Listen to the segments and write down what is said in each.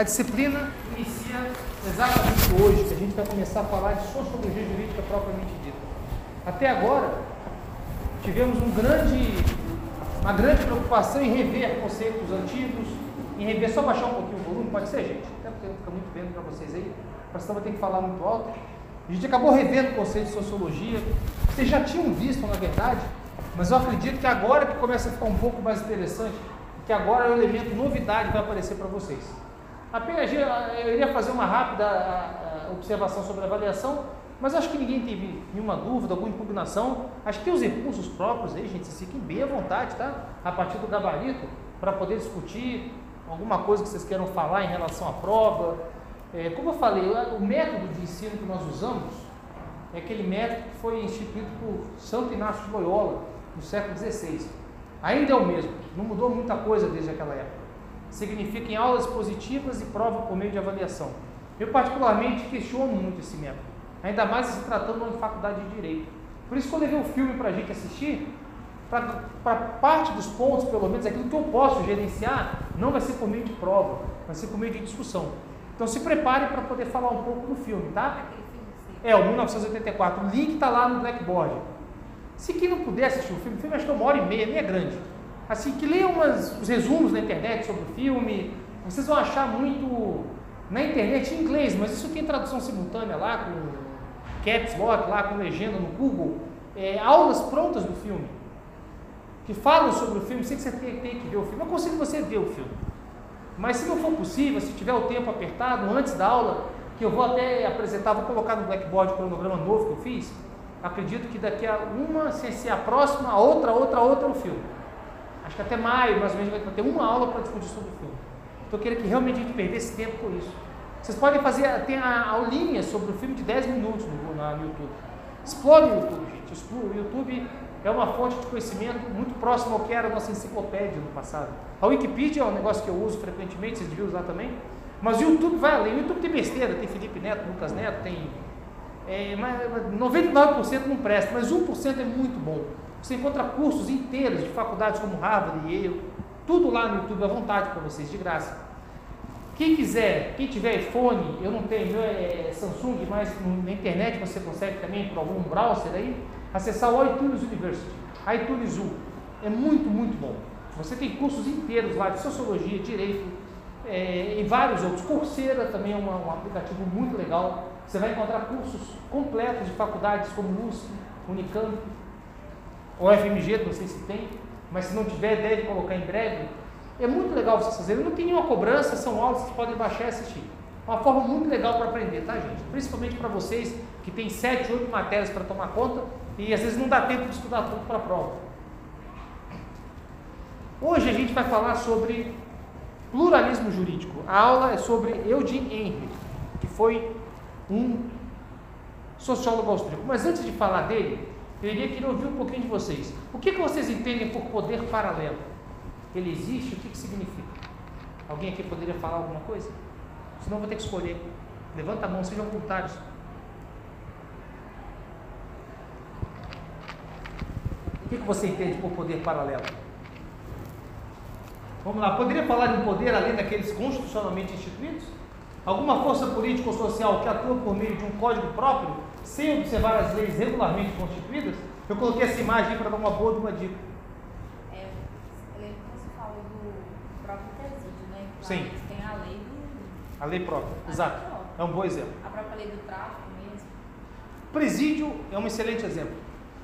A disciplina inicia exatamente hoje, que a gente vai começar a falar de sociologia jurídica propriamente dita. Até agora, tivemos um grande, uma grande preocupação em rever conceitos antigos, em rever, só baixar um pouquinho o volume, pode ser, gente? Até porque fica muito vendo para vocês aí, para senão vai ter que falar muito alto. A gente acabou revendo o conceito de sociologia. Vocês já tinham visto, na verdade, mas eu acredito que agora que começa a ficar um pouco mais interessante, que agora é o elemento novidade que vai aparecer para vocês. Apenas eu iria fazer uma rápida observação sobre a avaliação, mas acho que ninguém teve nenhuma dúvida, alguma impugnação. Acho que tem os recursos próprios aí, gente, vocês fiquem bem à vontade, tá? A partir do gabarito, para poder discutir alguma coisa que vocês queiram falar em relação à prova. É, como eu falei, o método de ensino que nós usamos é aquele método que foi instituído por Santo Inácio de Loyola, no século XVI. Ainda é o mesmo, não mudou muita coisa desde aquela época significa em aulas positivas e prova por meio de avaliação. Eu, particularmente, questiono muito esse método, ainda mais se tratando de uma faculdade de Direito. Por isso que eu levei o filme para a gente assistir, para parte dos pontos, pelo menos, aquilo que eu posso gerenciar, não vai ser por meio de prova, vai ser por meio de discussão. Então se prepare para poder falar um pouco do filme, tá? É, o 1984. O link está lá no Blackboard. Se quem não puder assistir o filme, o filme acho que é uma hora e meia, nem é grande assim, que leiam umas, os resumos na internet sobre o filme, vocês vão achar muito na internet em inglês, mas isso tem tradução simultânea lá, com caps lock, lá com legenda no Google, é, aulas prontas do filme, que falam sobre o filme, sem que você tenha, tenha que ver o filme. Eu consigo você ver o filme. Mas se não for possível, se tiver o tempo apertado, antes da aula, que eu vou até apresentar, vou colocar no Blackboard o cronograma novo que eu fiz, acredito que daqui a uma, sem ser a próxima, a outra, a outra, a outra, o filme acho que até maio, mais ou menos, vai ter uma aula para discutir sobre o filme. Então eu queria que realmente a gente perdesse tempo com isso. Vocês podem fazer, tem a aulinha sobre o filme de 10 minutos no, no YouTube. Explore o YouTube, gente. O YouTube é uma fonte de conhecimento muito próximo ao que era a nossa enciclopédia no passado. A Wikipedia é um negócio que eu uso frequentemente, vocês deviam usar também. Mas o YouTube vai além. O YouTube tem besteira, tem Felipe Neto, Lucas Neto, tem. É, 99% não presta, mas 1% é muito bom. Você encontra cursos inteiros de faculdades como Harvard e Yale, tudo lá no YouTube à vontade para vocês, de graça. Quem quiser, quem tiver iPhone, eu não tenho, meu é Samsung, mas na internet você consegue também por algum browser aí, acessar o iTunes University, iTunes U. É muito, muito bom. Você tem cursos inteiros lá de sociologia, direito é, e vários outros. Coursera também é uma, um aplicativo muito legal. Você vai encontrar cursos completos de faculdades como USP, Unicamp, ou FMG, não sei se tem, mas se não tiver, deve colocar em breve. É muito legal vocês fazerem. Não tem nenhuma cobrança, são aulas que vocês podem baixar e assistir. Uma forma muito legal para aprender, tá, gente? Principalmente para vocês que tem 7, 8 matérias para tomar conta e às vezes não dá tempo de estudar tudo para a prova. Hoje a gente vai falar sobre pluralismo jurídico. A aula é sobre Eugene Henry, que foi um sociólogo austríaco. Mas antes de falar dele, eu iria querer ouvir um pouquinho de vocês. O que, que vocês entendem por poder paralelo? Ele existe? O que, que significa? Alguém aqui poderia falar alguma coisa? Senão eu vou ter que escolher. Levanta a mão, sejam voluntários. O que, que você entende por poder paralelo? Vamos lá, poderia falar de um poder além daqueles constitucionalmente instituídos? Alguma força política ou social que atua por meio de um código próprio sem observar as leis regularmente constituídas, eu coloquei essa imagem para dar uma boa de uma dica. É, eu lembro que você falou do próprio presídio, né? Lá Sim. Tem a lei do. A lei própria, a exato. Lei própria. É um bom exemplo. A própria lei do tráfico mesmo. Presídio é um excelente exemplo.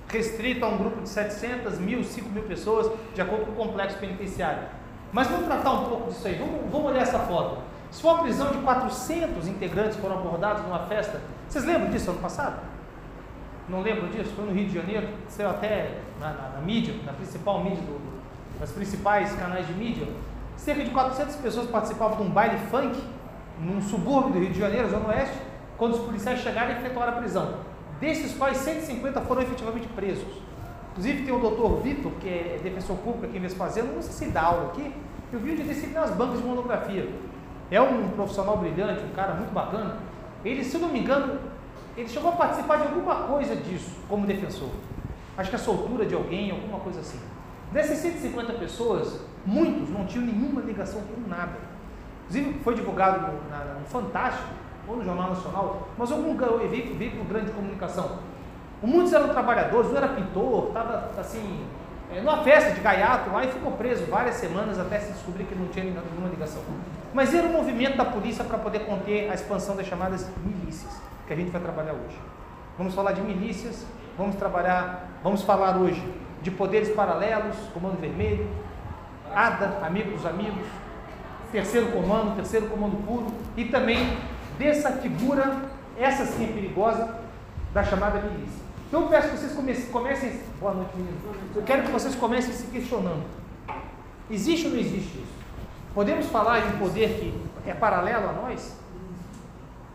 Restrito a um grupo de 700, mil, 5 mil pessoas, de acordo com o complexo penitenciário. Mas vamos tratar um pouco disso aí. Vamos, vamos olhar essa foto. Se for uma prisão de 400 integrantes foram abordados numa festa, vocês lembram disso ano passado? Não lembram disso? Foi no Rio de Janeiro, saiu até na, na, na mídia, na principal mídia, do, das principais canais de mídia. Cerca de 400 pessoas participavam de um baile funk num subúrbio do Rio de Janeiro, Zona Oeste, quando os policiais chegaram e efetuaram a prisão. Desses quais 150 foram efetivamente presos. Inclusive tem o doutor Vitor, que é defensor público aqui em Vespasiano, não sei se dá aula aqui, eu vi de decidir nas bancas de monografia. É um profissional brilhante, um cara muito bacana. Ele, se eu não me engano, ele chegou a participar de alguma coisa disso como defensor. Acho que a soltura de alguém, alguma coisa assim. Dessas 150 pessoas, muitos não tinham nenhuma ligação com nada. inclusive foi divulgado no, na, no Fantástico, ou no Jornal Nacional, mas algum veículo, veículo grande de comunicação. Muitos eram trabalhadores, um era pintor, estava assim, é, numa festa de gaiato lá e ficou preso várias semanas até se descobrir que não tinha nenhuma ligação. Mas era o movimento da polícia para poder conter a expansão das chamadas milícias, que a gente vai trabalhar hoje. Vamos falar de milícias, vamos trabalhar, vamos falar hoje de poderes paralelos, Comando Vermelho, ADA, Amigo dos Amigos, Terceiro Comando, Terceiro Comando Puro, e também dessa figura, essa sim é perigosa, da chamada milícia. Então eu peço que vocês comecem, comecem. Boa noite, meninos. Eu quero que vocês comecem se questionando. Existe ou não existe isso? Podemos falar de um poder que é paralelo a nós?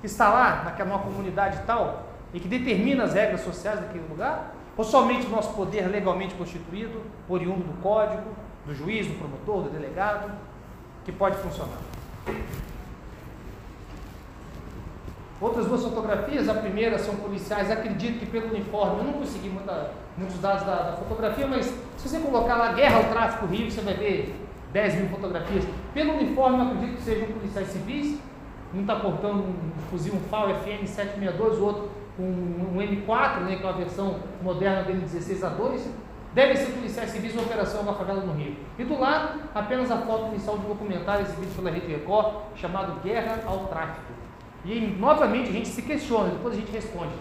Que está lá, naquela comunidade tal, e que determina as regras sociais daquele lugar? Ou somente o nosso poder legalmente constituído, oriundo do código, do juiz, do promotor, do delegado, que pode funcionar? Outras duas fotografias, a primeira são policiais, acredito que pelo uniforme, eu não consegui muita, muitos dados da, da, fotografia, mas se você colocar lá guerra ao tráfico Rio, você vai ver 10 mil fotografias. Pelo uniforme, acredito que sejam policiais civis, um está portando um fuzil, um FAL FN 762, o outro um, um M4, né, que é uma versão moderna dele 16 a 2. Devem ser policiais civis na operação na favela no Rio. E do lado, apenas a foto inicial um documentário exibido pela Rede Record, chamado Guerra ao Tráfico. E novamente a gente se questiona, depois a gente responde.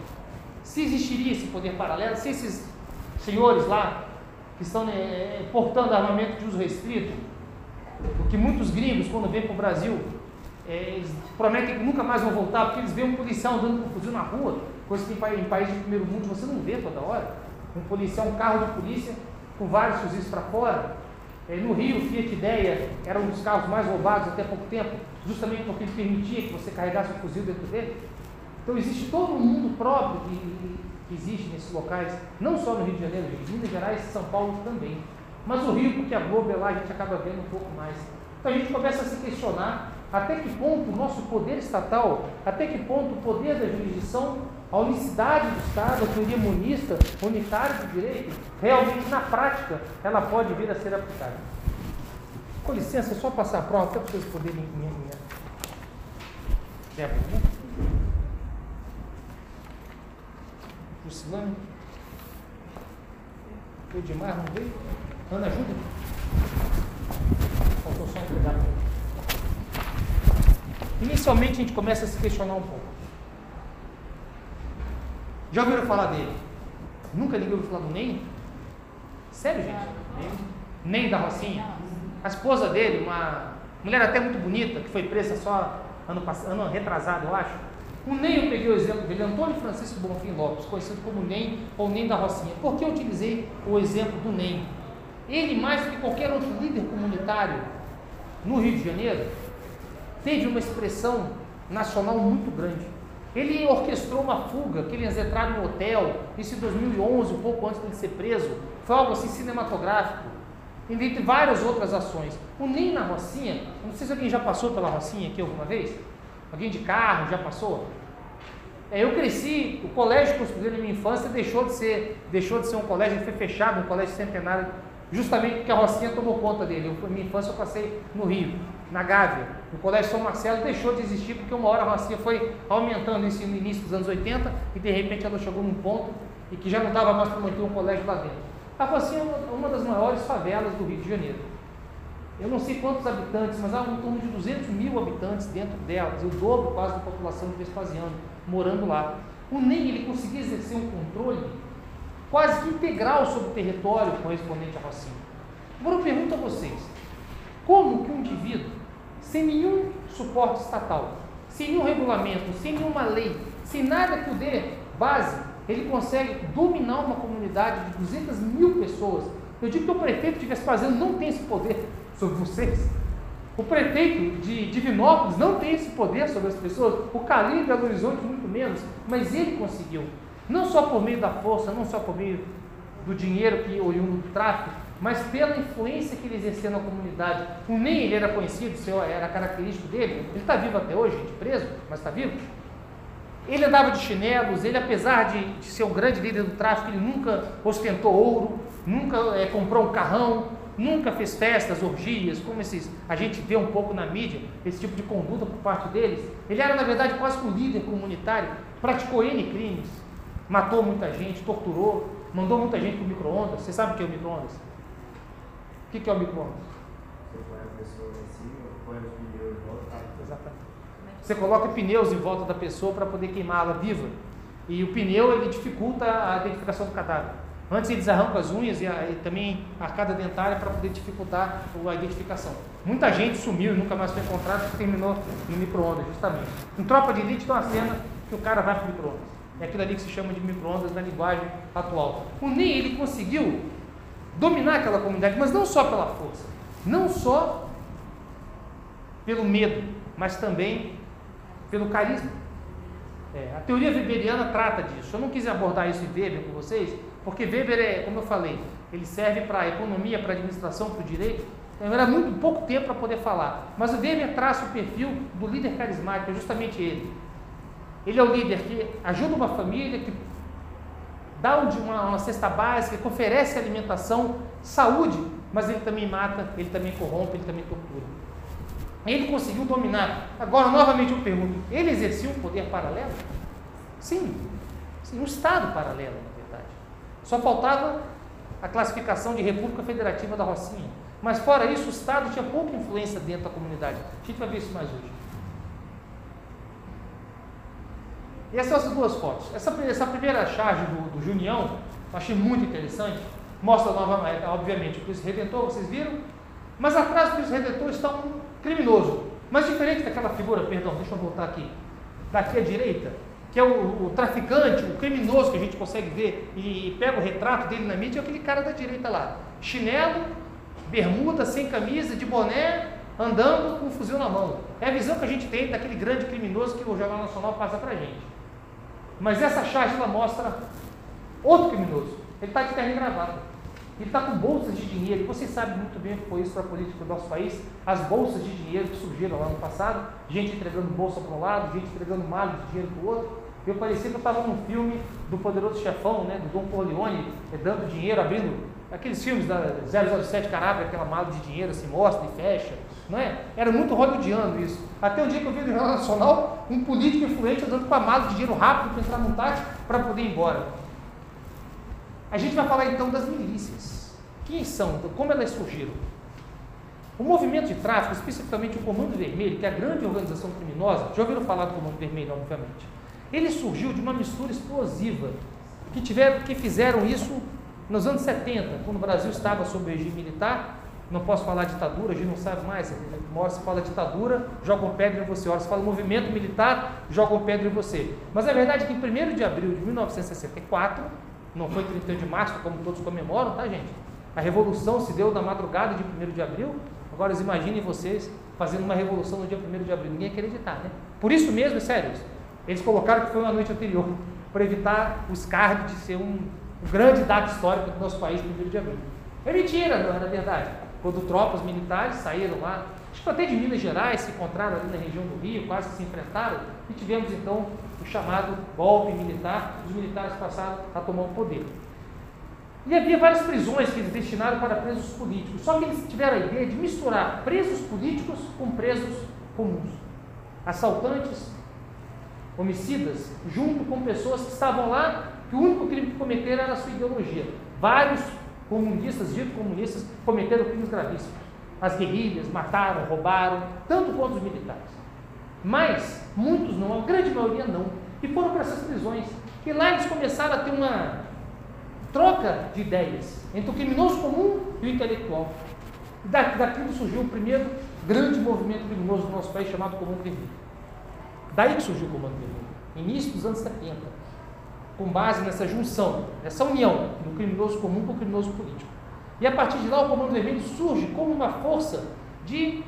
Se existiria esse poder paralelo, se esses senhores lá que estão é, portando armamento de uso restrito, porque muitos gringos, quando vêm para o Brasil, é, eles prometem que nunca mais vão voltar, porque eles veem um policial andando com fuzil na rua, coisa que em países de primeiro mundo você não vê toda hora. Um policial, um carro de polícia com vários fuzis para fora. É, no Rio, Fiat Ideia era um dos carros mais roubados até pouco tempo justamente porque ele permitia que você carregasse o fuzil dentro dele. Então existe todo um mundo próprio que, que existe nesses locais, não só no Rio de Janeiro, em Minas Gerais e São Paulo também. Mas o Rio, porque a Globo é lá, a gente acaba vendo um pouco mais. Então a gente começa a se questionar até que ponto o nosso poder estatal, até que ponto o poder da jurisdição, a unicidade do Estado, a teoria monista, unitária do direito, realmente na prática ela pode vir a ser aplicada. Com licença, só passar a prova, até para vocês poderem minha, minha... Débora, né? Lucilane? Edmar não veio? Ana, ajuda? Faltou só entregar Inicialmente a gente começa a se questionar um pouco. Já ouviram falar dele? Nunca ninguém ouviu falar do Ney? Sério, gente? Nem, da Rocinha? A esposa dele, uma mulher até muito bonita, que foi presa só ano, ano retrasado, eu acho. O NEM, eu peguei o exemplo dele, Antônio Francisco Bonfim Lopes, conhecido como NEM ou NEM da Rocinha. Por que eu utilizei o exemplo do NEM? Ele, mais do que qualquer outro líder comunitário no Rio de Janeiro, teve uma expressão nacional muito grande. Ele orquestrou uma fuga, que eles entraram no hotel, isso em 2011, um pouco antes de ser preso. Foi algo assim cinematográfico entre várias outras ações. O NEM na Rocinha, não sei se alguém já passou pela Rocinha aqui alguma vez, alguém de carro já passou? É, eu cresci, o colégio que eu estudei na minha infância deixou de ser, deixou de ser um colégio, foi fechado, um colégio centenário, justamente porque a Rocinha tomou conta dele. Eu, minha infância eu passei no Rio, na Gávea. O colégio São Marcelo deixou de existir porque uma hora a Rocinha foi aumentando isso no início dos anos 80 e de repente ela chegou num ponto e que já não dava mais para manter um colégio lá dentro. A Rocinha é uma das maiores favelas do Rio de Janeiro. Eu não sei quantos habitantes, mas há em torno de 200 mil habitantes dentro delas, o dobro quase da população de Vespasiano, morando lá. O NEM ele conseguia exercer um controle quase que integral sobre o território correspondente à Rocinha. Agora eu pergunto a vocês, como que um indivíduo, sem nenhum suporte estatal, sem nenhum regulamento, sem nenhuma lei, sem nada que o dê base ele consegue dominar uma comunidade de 200 mil pessoas. Eu digo que o prefeito de Vespasiano não tem esse poder sobre vocês. O prefeito de Divinópolis não tem esse poder sobre as pessoas. O Cali de Belo Horizonte, muito menos. Mas ele conseguiu. Não só por meio da força, não só por meio do dinheiro que oriundo do tráfico, mas pela influência que ele exercia na comunidade. O nem ele era conhecido, era característico dele. Ele está vivo até hoje, gente, preso, mas está vivo. Ele andava de chinelos, ele, apesar de, de, ser um grande líder do tráfico, ele nunca ostentou ouro, nunca é, comprou um carrão, nunca fez festas, orgias, como esses, a gente vê um pouco na mídia, esse tipo de conduta por parte deles. Ele era, na verdade, quase um líder comunitário, praticou N crimes, matou muita gente, torturou, mandou muita gente para o micro-ondas. Você sabe o que é o micro-ondas? O que é o micro-ondas? Você põe a pessoa em cima, põe os pneus em volta. Exatamente. Você coloca pneus em volta da pessoa para poder queimá-la viva. E o pneu ele dificulta a identificação do cadáver. Antes eles arrancam as unhas e, a, e também a arcada dentária para poder dificultar a identificação. Muita gente sumiu e nunca mais foi encontrado porque terminou no micro-ondas, justamente. Em Tropa de Elite tem uma cena que o cara vai para o micro-ondas. É aquilo ali que se chama de micro-ondas na linguagem atual. O Ney ele conseguiu dominar aquela comunidade, mas não só pela força, não só pelo medo, mas também pelo carisma. É, a teoria weberiana trata disso. Eu não quis abordar isso em Weber com vocês, porque Weber é, como eu falei, ele serve para a economia, para a administração, para o direito. Então, era muito pouco tempo para poder falar. Mas o Weber traça o perfil do líder carismático, é justamente ele. Ele é o líder que ajuda uma família, que dá uma, uma cesta básica, que oferece alimentação, saúde, mas ele também mata, ele também corrompe, ele também tortura. Ele conseguiu dominar. Agora, novamente eu pergunto: ele exercia um poder paralelo? Sim, sim um Estado paralelo, na verdade. Só faltava a classificação de República Federativa da Rocinha. Mas, fora isso, o Estado tinha pouca influência dentro da comunidade. A gente vai ver isso mais hoje. E essas duas fotos. Essa, essa primeira charge do, do Junião, eu achei muito interessante. Mostra novamente, obviamente, o Cristo Redentor, vocês viram? Mas atrás do Cristo Redentor está um criminoso. Mas diferente daquela figura, perdão, deixa eu voltar aqui, daqui à direita, que é o, o, traficante, o criminoso que a gente consegue ver e pega o retrato dele na mídia, é aquele cara da direita lá. Chinelo, bermuda, sem camisa, de boné, andando com um fuzil na mão. É a visão que a gente tem daquele grande criminoso que o Jornal Nacional passa pra gente. Mas essa charge ela mostra outro criminoso. Ele está de terno e gravata. Ele está com bolsas de dinheiro. E vocês sabem muito bem o que foi isso para a política do nosso país. As bolsas de dinheiro que surgiram lá no passado. Gente entregando bolsa para um lado, gente entregando malas de dinheiro para o outro. Eu parecia que eu estava num filme do Poderoso Chefão, né, do Dom Corleone, eh, dando dinheiro, abrindo aqueles filmes da 007 Carabra, aquela mala de dinheiro assim, mostra e fecha. Não é? Era muito hollywoodiano isso. Até o dia que eu vi no Jornal Nacional um político influente andando com a mala de dinheiro rápido para entrar num táxi para poder ir embora. A gente vai falar então das milícias. Quem são? Então, como elas surgiram? O movimento de tráfico, especificamente o Comando Vermelho, que é a grande organização criminosa, já ouviram falar do Comando Vermelho, obviamente. Ele surgiu de uma mistura explosiva, que, tiveram, que fizeram isso nos anos 70, quando o Brasil estava sob regime militar. Não posso falar ditadura, a gente não sabe mais. Uma hora se fala ditadura, jogam pedra em você. Uma hora se fala movimento militar, jogam pedra em você. Mas a verdade é que em 1 de abril de 1964, não foi 31 de março, como todos comemoram, tá, gente? A revolução se deu na madrugada de 1 de abril. Agora, imaginem vocês fazendo uma revolução no dia 1 de abril. Ninguém ia acreditar, né? Por isso mesmo, é sério, eles colocaram que foi uma noite anterior, para evitar o escárnio de ser um, um grande dado histórico do nosso país, 1 de abril. É mentira, não era verdade. Quando tropas militares saíram lá, acho que até de Minas Gerais, se encontraram ali na região do Rio, quase se enfrentaram, e tivemos então o chamado golpe militar, os militares passaram a tomar o poder. E havia várias prisões que eles destinaram para presos políticos, só que eles tiveram a ideia de misturar presos políticos com presos comuns. Assaltantes, homicidas, junto com pessoas que estavam lá, que o único crime que cometeram era a sua ideologia. Vários comunistas, ditos comunistas, cometeram crimes gravíssimos. As guerrilhas mataram, roubaram, tanto quanto os militares. Mas muitos não, a grande maioria não. E foram para essas prisões. E lá eles começaram a ter uma troca de ideias entre o criminoso comum e o intelectual. E daquilo surgiu o primeiro grande movimento criminoso do nosso país chamado Comando Vermelho. Daí que surgiu o Comando Vermelho, início dos anos 70, com base nessa junção, nessa união do criminoso comum com o criminoso político. E a partir de lá o Comando Vermelho surge como uma força de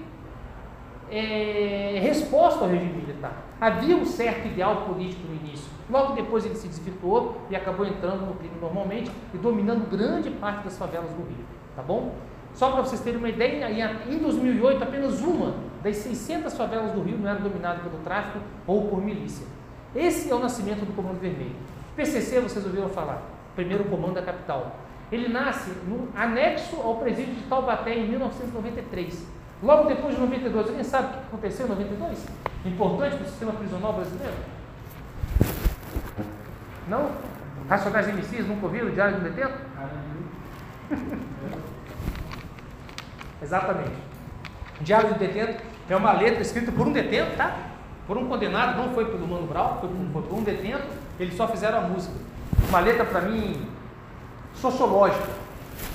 é, resposta ao regime militar. Havia um certo ideal político no início. Logo depois ele se desvirtuou e acabou entrando no crime normalmente e dominando grande parte das favelas do Rio. Tá bom? Só para vocês terem uma ideia, em 2008 apenas uma das 600 favelas do Rio não era dominada pelo tráfico ou por milícia. Esse é o nascimento do Comando Vermelho. PCC vocês ouviram falar, primeiro comando da capital. Ele nasce no anexo ao presídio de Taubaté em 1993. Logo depois de 92, alguém sabe o que aconteceu em 92? Importante para o sistema prisional brasileiro? Não? Racionais MCs nunca ouviram o Diário do Detento? Exatamente. Diário do Detento é uma letra escrita por um detento, tá? Por um condenado, não foi pelo Mano Brown, foi por um detento, eles só fizeram a música. Uma letra para mim sociológica.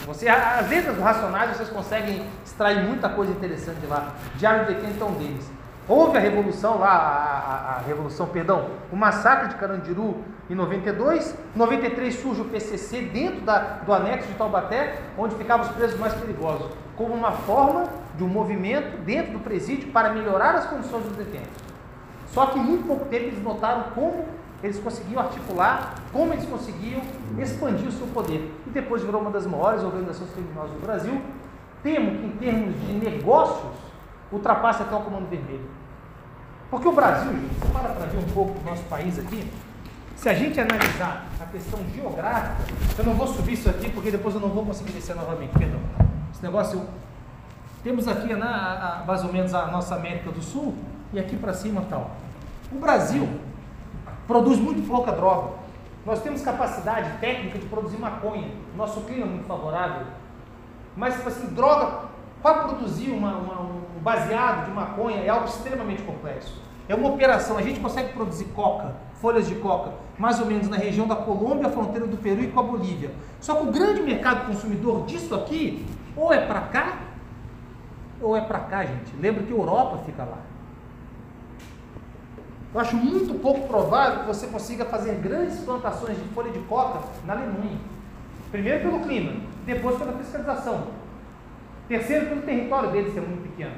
Você, as letras do Racionais vocês conseguem extrair muita coisa interessante de lá. Diário é um deles. Houve a revolução lá, a, a, a, revolução, perdão, o massacre de Carandiru em 92. Em 93 surge o PCC dentro da, do anexo de Taubaté, onde ficavam os presos mais perigosos, como uma forma de um movimento dentro do presídio para melhorar as condições dos detentos. Só que em muito pouco tempo eles notaram como eles conseguiam articular, como eles conseguiam expandir o seu poder. E depois virou uma das maiores organizações criminosas do Brasil. Temo que, em termos de negócios, ultrapasse até o Comando Vermelho. Porque o Brasil, gente, você para para ver um pouco do nosso país aqui, se a gente analisar a questão geográfica, eu não vou subir isso aqui porque depois eu não vou conseguir descer novamente, perdão. Esse negócio, temos aqui né, a, a, mais ou menos a nossa América do Sul e aqui para cima tal. O Brasil produz muito pouca droga. Nós temos capacidade técnica de produzir maconha. Nosso clima é muito favorável. Mas, tipo assim, droga para produzir uma, uma, um baseado de maconha é algo extremamente complexo. É uma operação. A gente consegue produzir coca, folhas de coca, mais ou menos na região da Colômbia, fronteira do Peru e com a Bolívia. Só que o grande mercado consumidor disso aqui, ou é para cá, ou é para cá, gente. Lembra que a Europa fica lá. Eu acho muito pouco provável que você consiga fazer grandes plantações de folha de coca na Alemanha. Primeiro pelo clima, depois pela fiscalização. Terceiro, pelo território deles ser muito pequeno.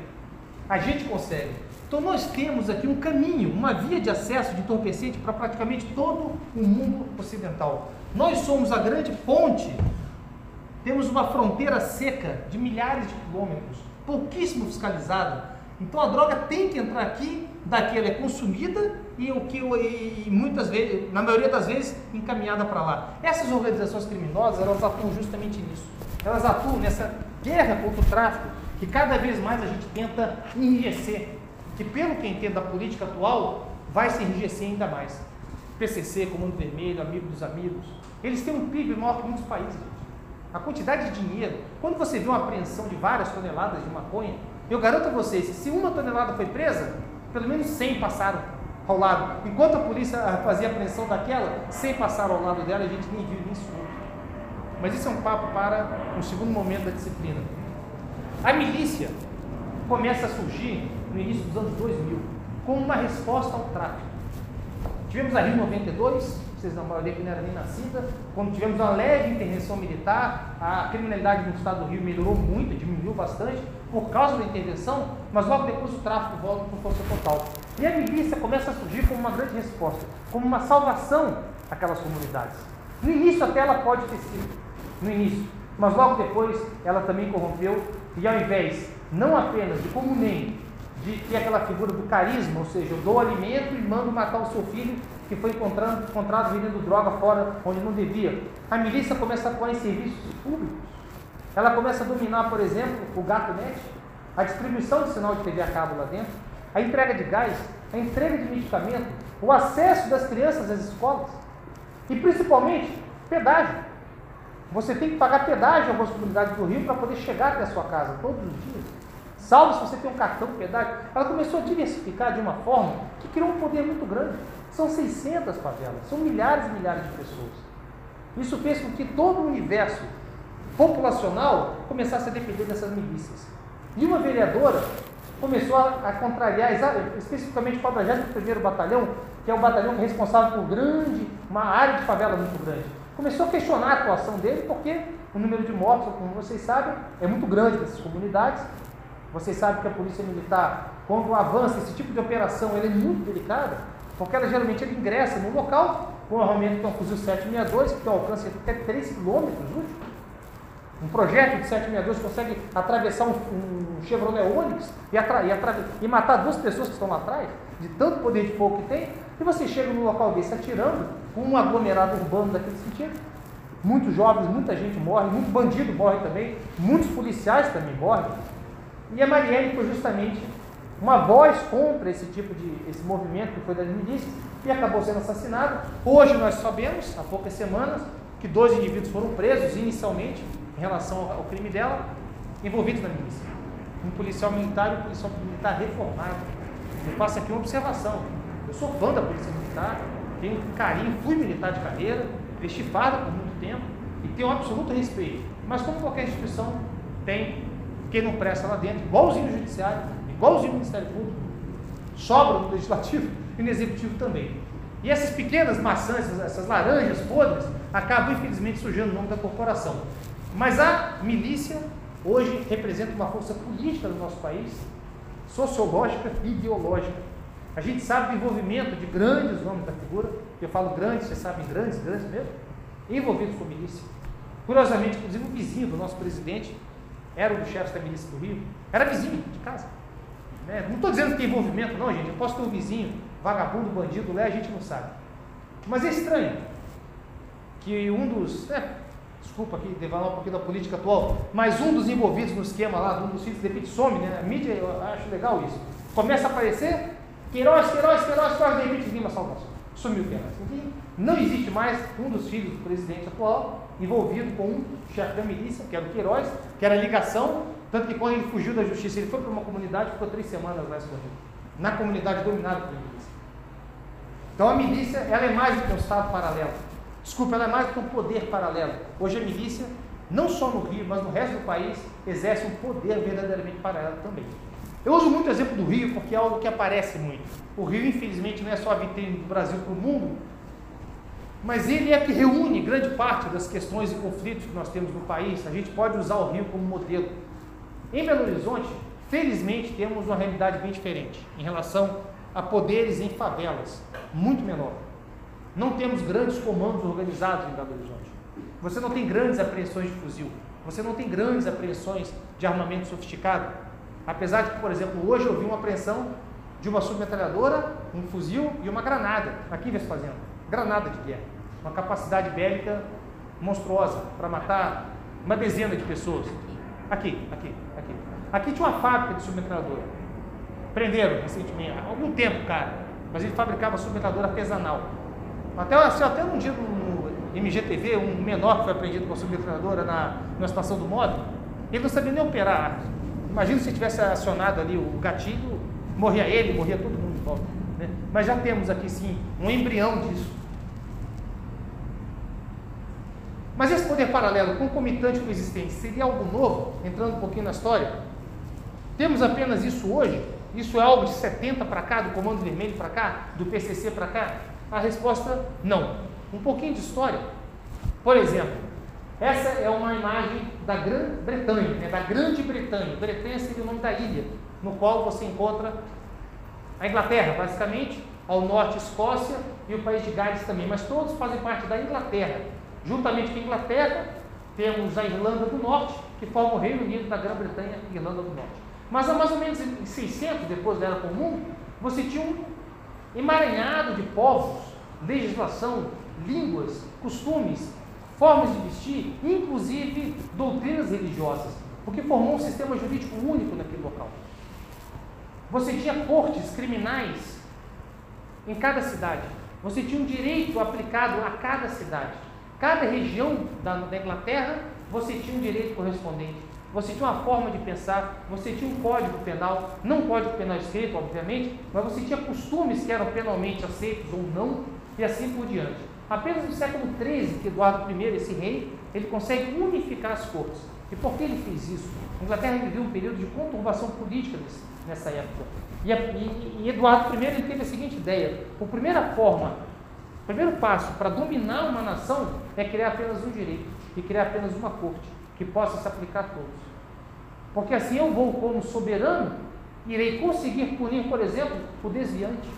A gente consegue. Então nós temos aqui um caminho, uma via de acesso de entorpecente para praticamente todo o mundo ocidental. Nós somos a grande ponte, temos uma fronteira seca de milhares de quilômetros, pouquíssimo fiscalizada. Então a droga tem que entrar aqui, daqui ela é consumida e o que e muitas vezes, na maioria das vezes, encaminhada para lá. Essas organizações criminosas, elas atuam justamente nisso. Elas atuam nessa guerra contra o tráfico, que cada vez mais a gente tenta enrijecer, que pelo que entendo da política atual, vai se enrijecer ainda mais. PCC, Comando Vermelho, Amigo dos Amigos, eles têm um PIB maior que muitos países. Gente. A quantidade de dinheiro, quando você vê uma apreensão de várias toneladas de maconha, eu garanto a vocês se uma tonelada foi presa, pelo menos 100 passaram ao lado. Enquanto a polícia fazia a apreensão daquela, 100 passaram ao lado dela e a gente nem viu isso. Mas isso é um papo para um segundo momento da disciplina. A milícia começa a surgir no início dos anos 2000 como uma resposta ao tráfico. Tivemos a Rio 92, vocês não maioria que não era nem nascida, quando tivemos uma leve intervenção militar, a criminalidade no estado do Rio melhorou muito, diminuiu bastante por causa da intervenção, mas logo depois o tráfico volta com força total. E a milícia começa a surgir como uma grande resposta, como uma salvação àquelas comunidades. No início até ela pode ter sido, no início, mas logo depois ela também corrompeu e ao invés não apenas de como nem de ter aquela figura do carisma, ou seja, eu dou alimento e mando matar o seu filho que foi encontrado, vendendo droga fora onde não devia. A milícia começa a atuar em serviços públicos. Ela começa a dominar, por exemplo, o gato net, a distribuição de sinal de TV a cabo lá dentro, a entrega de gás, a entrega de medicamento, o acesso das crianças às escolas e principalmente pedágio. Você tem que pagar pedágio em algumas comunidades do Rio para poder chegar até a sua casa todos os dias. Salvo se você tem um cartão pedágio. Ela começou a diversificar de uma forma que criou um poder muito grande. São 600 favelas, são milhares e milhares de pessoas. Isso fez com que todo o universo populacional começasse a depender dessas milícias. E uma vereadora começou a, contrariar, especificamente o 41º Batalhão, que é o batalhão responsável por grande, uma área de favela muito grande começou a questionar a atuação dele, porque o número de mortos, como vocês sabem, é muito grande nessas comunidades. Vocês sabem que a polícia militar, quando avança esse tipo de operação, ela é muito delicada, porque ela geralmente ela ingressa no local com um armamento que é um fuzil 762, que tem um alcance de até 3 km útil. Um projeto de 762 consegue atravessar um, um Chevrolet Onix e, atra, e, e, matar duas pessoas que estão lá atrás, de tanto poder de fogo que tem, e você chega num local desse atirando, com um aglomerado urbano daquele sentido, Muitos jovens, muita gente morre, muito bandido morre também, muitos policiais também morrem. E a Marielle foi justamente uma voz contra esse tipo de esse movimento que foi das milícias e acabou sendo assassinado. Hoje nós sabemos, há poucas semanas, que dois indivíduos foram presos inicialmente em relação ao crime dela, envolvidos na milícia. Um policial militar e um policial militar reformado. Eu faço aqui uma observação. Eu sou fã da polícia militar, tenho carinho, fui militar de carreira, vesti farda por muito tempo e tenho um absoluto respeito. Mas como qualquer instituição tem quem não presta lá dentro, igualzinho o judiciário, igualzinho o Ministério Público, sobra no legislativo e no executivo também. E essas pequenas maçãs, essas laranjas podres, acabam infelizmente sujando o nome da corporação. Mas a milícia hoje representa uma força política no nosso país, sociológica e ideológica. A gente sabe do envolvimento de grandes nomes da figura, eu falo grandes, vocês sabem grandes, grandes mesmo, envolvidos com milícia. Curiosamente, inclusive o vizinho do nosso presidente era um dos chefes da milícia do Rio, era vizinho de casa. Né? Não estou dizendo que tem envolvimento, não, gente. Eu posso ter um vizinho, vagabundo, bandido, lá a gente não sabe. Mas é estranho que um dos. É, desculpa aqui, devalar um pouquinho da política atual, mas um dos envolvidos no esquema lá, um dos filhos de repente some, né? A mídia, eu acho legal isso. Começa a aparecer, Queiroz, Queiroz, Queiroz, Queiroz, de repente uma salvação. Sumiu Queiroz. Não existe mais um dos filhos do presidente atual envolvido com um chefe da milícia, que era o Queiroz, que era ligação, tanto que quando ele fugiu da justiça, ele foi para uma comunidade ficou três semanas lá escondido. Na comunidade dominada pela milícia. Então a milícia, ela é mais do que um Estado paralelo. Desculpa, ela é mais do que um poder paralelo. Hoje a milícia, não só no Rio, mas no resto do país, exerce um poder verdadeiramente paralelo também. Eu uso muito o exemplo do Rio porque é algo que aparece muito. O Rio, infelizmente, não é só a vitrine do Brasil para o mundo, mas ele é que reúne grande parte das questões e conflitos que nós temos no país. A gente pode usar o Rio como modelo. Em Belo Horizonte, felizmente, temos uma realidade bem diferente em relação a poderes em favelas, muito menor. Não temos grandes comandos organizados em Belo Horizonte. Você não tem grandes apreensões de fuzil. Você não tem grandes apreensões de armamento sofisticado. Apesar de por exemplo, hoje eu vi uma apreensão de uma submetralhadora, um fuzil e uma granada aqui em Vespasiano granada de guerra. Uma capacidade bélica monstruosa para matar uma dezena de pessoas. Aqui, aqui, aqui. Aqui tinha uma fábrica de submetralhadora. Prenderam recentemente, há algum tempo, cara. Mas ele fabricava submetralhadora artesanal. Até, assim, até um dia no MGTV, um menor que foi apreendido com a submetralhadora na, na estação do modo, ele não sabia nem operar. Imagina se tivesse acionado ali o gatilho, morria ele, morria todo mundo de volta. Né? Mas já temos aqui sim um embrião disso. Mas esse poder paralelo, concomitante com o existente, seria algo novo, entrando um pouquinho na história? Temos apenas isso hoje? Isso é algo de 70 para cá, do Comando Vermelho para cá, do PCC para cá? A resposta, não. Um pouquinho de história. Por exemplo, essa é uma imagem da Grã-Bretanha, né, da Grande Bretanha. Bretanha seria o nome da ilha, no qual você encontra a Inglaterra, basicamente, ao norte Escócia e o país de Gales também, mas todos fazem parte da Inglaterra. Juntamente com a Inglaterra, temos a Irlanda do Norte, que forma o Reino Unido da Grã-Bretanha e Irlanda do Norte. Mas há mais ou menos em 600, depois da Era Comum, você tinha um emaranhado de povos, legislação, línguas, costumes, formas de vestir, inclusive doutrinas religiosas, porque formou um sistema jurídico único naquele local. Você tinha cortes criminais em cada cidade. Você tinha um direito aplicado a cada cidade. Cada região da, da Inglaterra, você tinha um direito correspondente. Você tinha uma forma de pensar, você tinha um código penal, não código penal escrito, obviamente, mas você tinha costumes que eram penalmente aceitos ou não, e assim por diante. Apenas no século XIII, que Eduardo I, esse rei, ele consegue unificar as cortes. E por que ele fez isso? A Inglaterra viveu um período de conturbação política nessa época. E, e, e Eduardo I ele teve a seguinte ideia: a primeira forma, o primeiro passo para dominar uma nação é criar apenas um direito e criar apenas uma corte que possa se aplicar a todos. Porque assim eu vou, como soberano, irei conseguir punir, por exemplo, o desviante.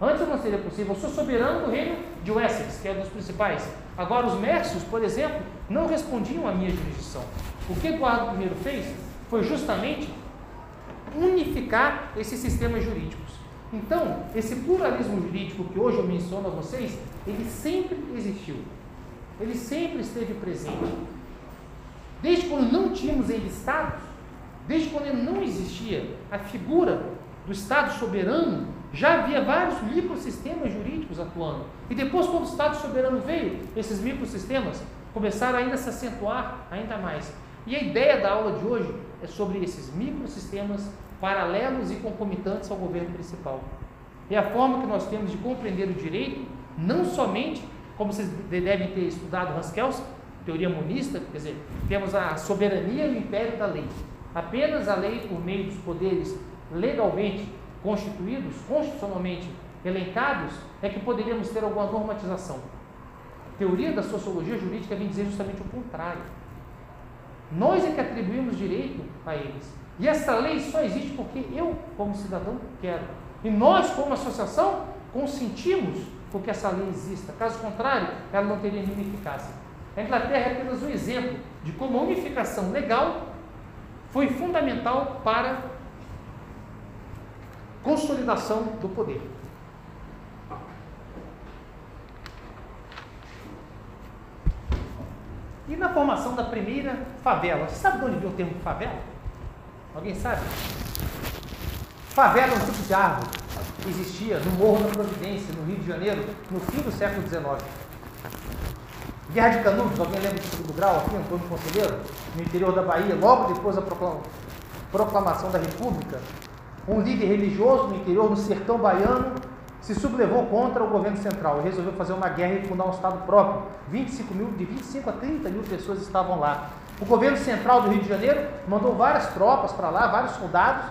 Antes não seria possível. Eu sou soberano do reino de Wessex, que é um dos principais. Agora, os Mércios, por exemplo, não respondiam à minha jurisdição. O que Eduardo I fez foi justamente unificar esses sistemas jurídicos. Então, esse pluralismo jurídico que hoje eu menciono a vocês, ele sempre existiu. ele sempre esteve presente. Desde quando não tínhamos ainda estados, desde quando não existia a figura do Estado soberano, já havia vários microsistemas jurídicos atuando. E depois, quando o Estado soberano veio, esses microsistemas começaram ainda a se acentuar ainda mais. E a ideia da aula de hoje é sobre esses microsistemas paralelos e concomitantes ao governo principal. É a forma que nós temos de compreender o direito, não somente, como vocês devem ter estudado Hans Kelsen, teoria monista, quer dizer, temos a soberania e o império da lei. Apenas a lei, por meio dos poderes legalmente constituídos, constitucionalmente elencados, é que poderíamos ter alguma normatização. A teoria da sociologia jurídica vem dizer justamente o contrário. Nós é que atribuímos direito a eles. E essa lei só existe porque eu, como cidadão, quero. E nós, como associação, consentimos porque essa lei exista. Caso contrário, ela não teria nenhuma eficácia. A Inglaterra é apenas um exemplo de como a unificação legal foi fundamental para a consolidação do poder. E na formação da primeira favela, você sabe de onde veio o termo favela? Alguém sabe? Favela é um tipo de árvore que existia no Morro da Providência, no Rio de Janeiro, no fim do século XIX. Guerra de Canudos, alguém lembra de segundo grau aqui, Antônio Conselheiro, no interior da Bahia, logo depois da proclamação da República, um líder religioso no interior, no sertão baiano, se sublevou contra o governo central e resolveu fazer uma guerra e fundar um Estado próprio. 25 mil, de 25 a 30 mil pessoas estavam lá. O governo central do Rio de Janeiro mandou várias tropas para lá, vários soldados.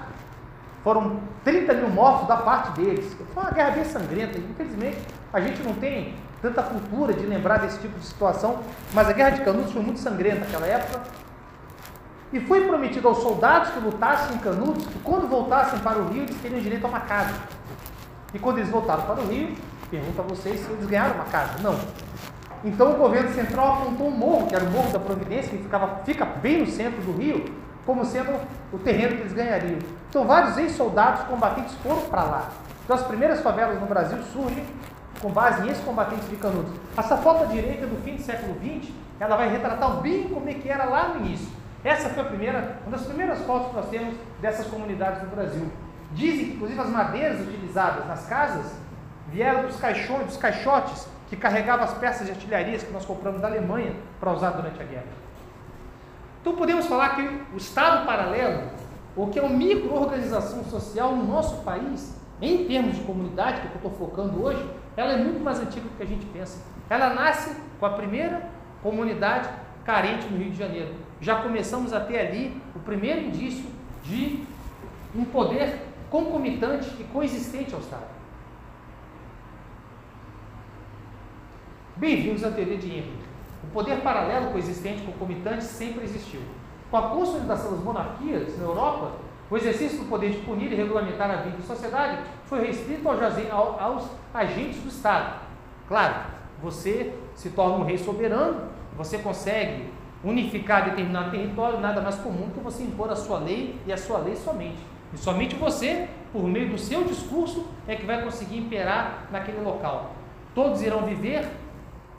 Foram 30 mil mortos da parte deles. Foi uma guerra bem sangrenta. Infelizmente, a gente não tem tanta cultura de lembrar desse tipo de situação, mas a Guerra de Canudos foi muito sangrenta naquela época. E foi prometido aos soldados que lutassem em Canudos que quando voltassem para o Rio eles teriam direito a uma casa. E quando eles voltaram para o Rio, pergunto a vocês se eles ganharam uma casa. Não. Então o governo central apontou um morro, que era o Morro da Providência, que ficava, fica bem no centro do Rio, como sendo o terreno que eles ganhariam. Então vários ex-soldados combatentes foram para lá. Então as primeiras favelas no Brasil surgem com base em ex-combatentes de Canudos. Essa foto à direita do fim do século XX, ela vai retratar bem como é que era lá no início. Essa foi a primeira, uma das primeiras fotos que nós temos dessas comunidades no Brasil. Dizem que, inclusive, as madeiras utilizadas nas casas vieram dos caixões, dos caixotes que carregavam as peças de artilharia que nós compramos da Alemanha para usar durante a guerra. Então podemos falar que o Estado paralelo, ou que é uma micro-organização social no nosso país, em termos de comunidade, que eu estou focando hoje, ela é muito mais antiga do que a gente pensa. Ela nasce com a primeira comunidade carente no Rio de Janeiro. Já começamos a ter ali o primeiro indício de um poder concomitante e coexistente ao Estado. Bem-vindos à teoria de Henry. O poder paralelo, coexistente, concomitante sempre existiu. Com a consolidação das monarquias na Europa, o exercício do poder de punir e regulamentar a vida da sociedade foi restrito aos agentes do Estado. Claro, você se torna um rei soberano, você consegue unificar determinado território, nada mais comum que você impor a sua lei e a sua lei somente. E somente você, por meio do seu discurso, é que vai conseguir imperar naquele local. Todos irão viver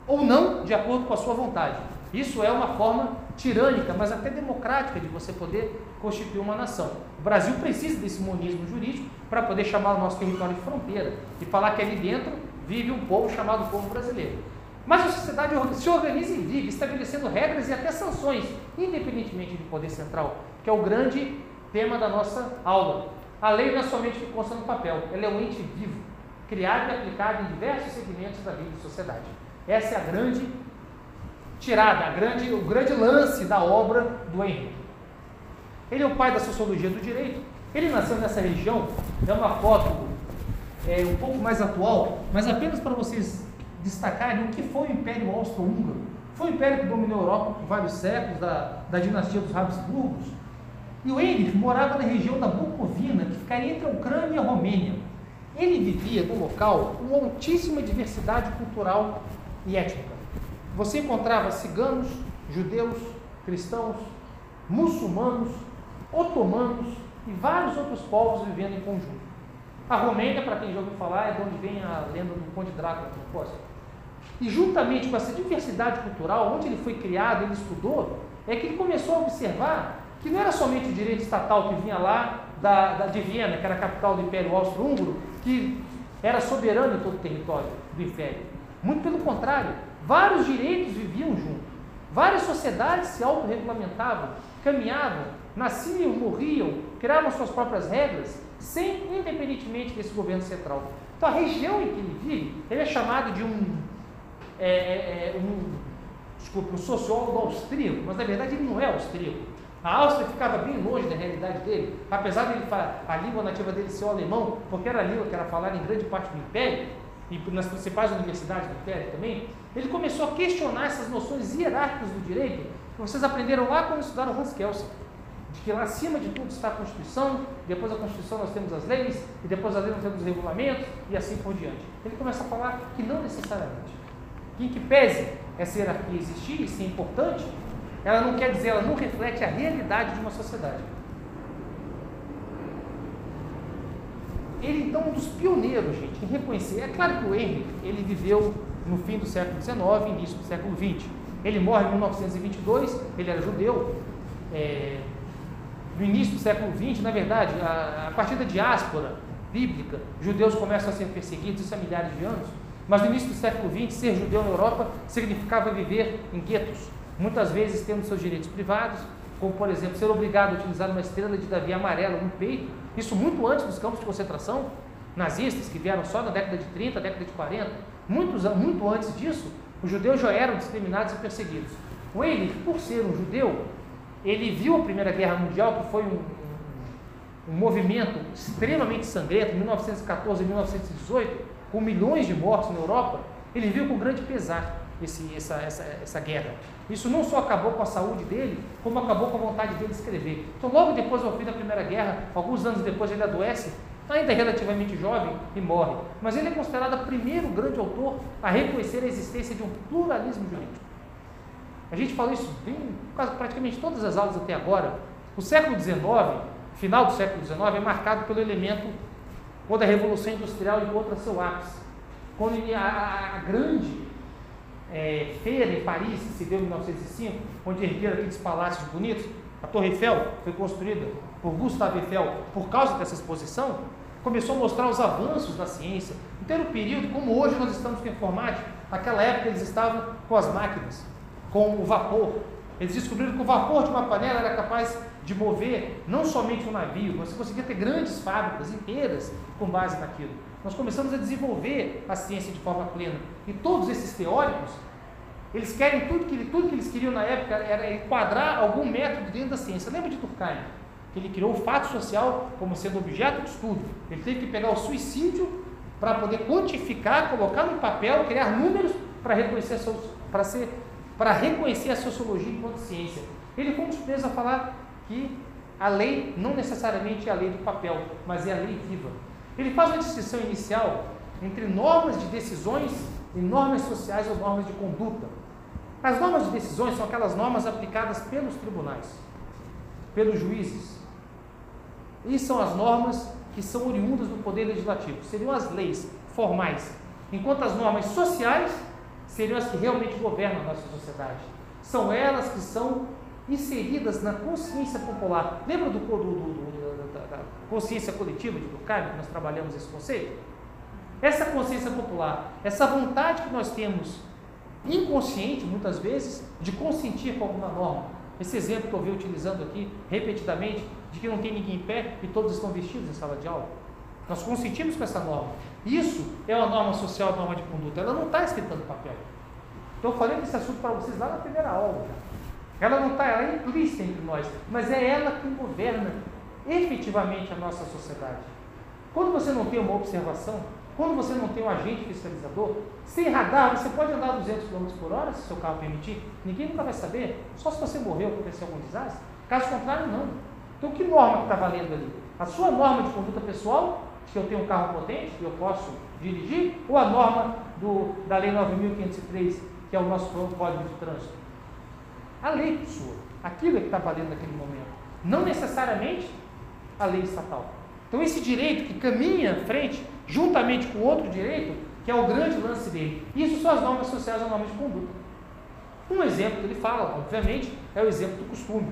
ou não de acordo com a sua vontade. Isso é uma forma tirânica, mas até democrática de você poder constituir uma nação. O Brasil precisa desse monismo jurídico para poder chamar o nosso território de fronteira e falar que ali dentro vive um povo chamado povo brasileiro. Mas a sociedade se organiza e vive, estabelecendo regras e até sanções, independentemente do poder central, que é o grande tema da nossa aula. A lei não é somente que consta no papel, ela é um ente vivo, criado e aplicado em diversos segmentos da vida e sociedade. Essa é a grande tirada, grande, o grande lance da obra do Henrique. Ele é o pai da sociologia do direito. Ele nasceu nessa região, é uma foto é, um pouco mais atual, mas apenas para vocês destacarem o que foi o Império Austro-Húngaro. Foi um império que dominou a Europa por vários séculos, da, da dinastia dos Habsburgos. E o Henrique morava na região da Bucovina, que ficaria entre a Ucrânia e a Romênia. Ele vivia no local com altíssima diversidade cultural e étnica. Você encontrava ciganos, judeus, cristãos, muçulmanos, otomanos e vários outros povos vivendo em conjunto. A Romênia, para quem já ouviu falar, é de onde vem a lenda do Conde Drácula, E juntamente com essa diversidade cultural, onde ele foi criado, ele estudou, é que ele começou a observar que não era somente o direito estatal que vinha lá da, da de Viena, que era a capital do Império Austro-Húngaro, que era soberano em todo o território do Império. Muito pelo contrário, vários direitos viviam junto. Várias sociedades se autorregulamentavam, caminhavam, nasciam, morriam, criavam suas próprias regras, sem, independentemente desse governo central. Então a região em que ele vive, ele é chamado de um, é, é, é um, desculpa, um sociólogo austríaco, mas na verdade ele não é austríaco. A Áustria ficava bem longe da realidade dele, apesar de a língua nativa dele ser o alemão, porque era a língua que era falada em grande parte do Império, e nas principais universidades do Império também, ele começou a questionar essas noções hierárquicas do direito que vocês aprenderam lá quando estudaram Hans Kelsen. De que lá acima de tudo está a Constituição, depois da Constituição nós temos as leis, e depois das leis nós temos os regulamentos, e assim por diante. Ele começa a falar que não necessariamente. Em que pese essa hierarquia existir, isso é importante, ela não quer dizer, ela não reflete a realidade de uma sociedade. Ele então é um dos pioneiros, gente, em reconhecer. É claro que o Henry, ele viveu no fim do século XIX, início do século XX. Ele morre em 1922, ele era judeu. É, no início do século XX, na verdade, a, a partir da diáspora bíblica, judeus começam a ser perseguidos, isso há milhares de anos. Mas no início do século XX, ser judeu na Europa significava viver em guetos, muitas vezes tendo seus direitos privados, como por exemplo ser obrigado a utilizar uma estrela de Davi amarela no peito, isso muito antes dos campos de concentração nazistas, que vieram só na década de 30, década de 40, muitos, muito antes disso, os judeus já eram discriminados e perseguidos. O Eilif, por ser um judeu, ele viu a Primeira Guerra Mundial, que foi um, um, um movimento extremamente sangrento, 1914 e 1918, com milhões de mortos na Europa, ele viu com grande pesar esse, essa, essa, essa guerra. Isso não só acabou com a saúde dele, como acabou com a vontade dele de escrever. Então, logo depois do fim da Primeira Guerra, alguns anos depois, ele adoece, ainda relativamente jovem, e morre. Mas ele é considerado o primeiro grande autor a reconhecer a existência de um pluralismo jurídico. A gente falou isso bem, quase praticamente todas as aulas até agora. O século XIX, final do século XIX, é marcado pelo elemento quando a Revolução Industrial encontra seu ápice. Quando a, a grande é, feira em Paris, que se deu em 1905, onde ergueram aqueles palácios bonitos, a Torre Eiffel foi construída por Gustave Eiffel por causa dessa exposição, começou a mostrar os avanços da ciência. Um período, como hoje nós estamos com informática, naquela época eles estavam com as máquinas, com o vapor. Eles descobriram que o vapor de uma panela era capaz de mover não somente um navio, mas conseguia ter grandes fábricas inteiras com base naquilo. Nós começamos a desenvolver a ciência de forma plena. E todos esses teóricos, eles querem tudo que, tudo que eles queriam na época era enquadrar algum método dentro da ciência. Lembra de Durkheim? Que ele criou o fato social como sendo objeto de estudo. Ele teve que pegar o suicídio para poder quantificar, colocar no papel, criar números para reconhecer, para ser, para reconhecer a sociologia enquanto ciência. Ele foi primeiros a falar que a lei não necessariamente é a lei do papel, mas é a lei viva. Ele faz uma distinção inicial entre normas de decisões e normas sociais ou normas de conduta. As normas de decisões são aquelas normas aplicadas pelos tribunais, pelos juízes. E são as normas que são oriundas do poder legislativo, seriam as leis formais, enquanto as normas sociais seriam as que realmente governam a nossa sociedade. São elas que são inseridas na consciência popular. Lembra do, do, do, da, da, consciência coletiva de Durkheim, que nós trabalhamos esse conceito? Essa consciência popular, essa vontade que nós temos, inconsciente muitas vezes, de consentir com alguma norma. Esse exemplo que eu vi utilizando aqui repetidamente, de que não tem ninguém em pé e todos estão vestidos em sala de aula. Nós consentimos com essa norma. Isso é uma norma social, uma norma de conduta. Ela não está escrita no papel. Então, eu falei desse assunto para vocês lá na primeira aula. Ela não está, ela é implícita entre nós, mas é ela que governa efetivamente a nossa sociedade. Quando você não tem uma observação, quando você não tem um agente fiscalizador, sem radar, você pode andar 200 km por hora, se seu carro permitir, ninguém nunca vai saber, só se você morreu ou aconteceu algum desastre. Caso contrário, não. Então, que norma que está valendo ali? A sua norma de conduta pessoal, que eu tenho um carro potente e eu posso dirigir, ou a norma do, da Lei 9.503, que é o nosso Código de Trânsito? A lei sua, aquilo é que está valendo naquele momento, não necessariamente a lei estatal. Então, esse direito que caminha à frente, juntamente com outro direito, que é o grande lance dele. Isso são as normas sociais, as normas de conduta. Um exemplo que ele fala, obviamente, é o exemplo do costume.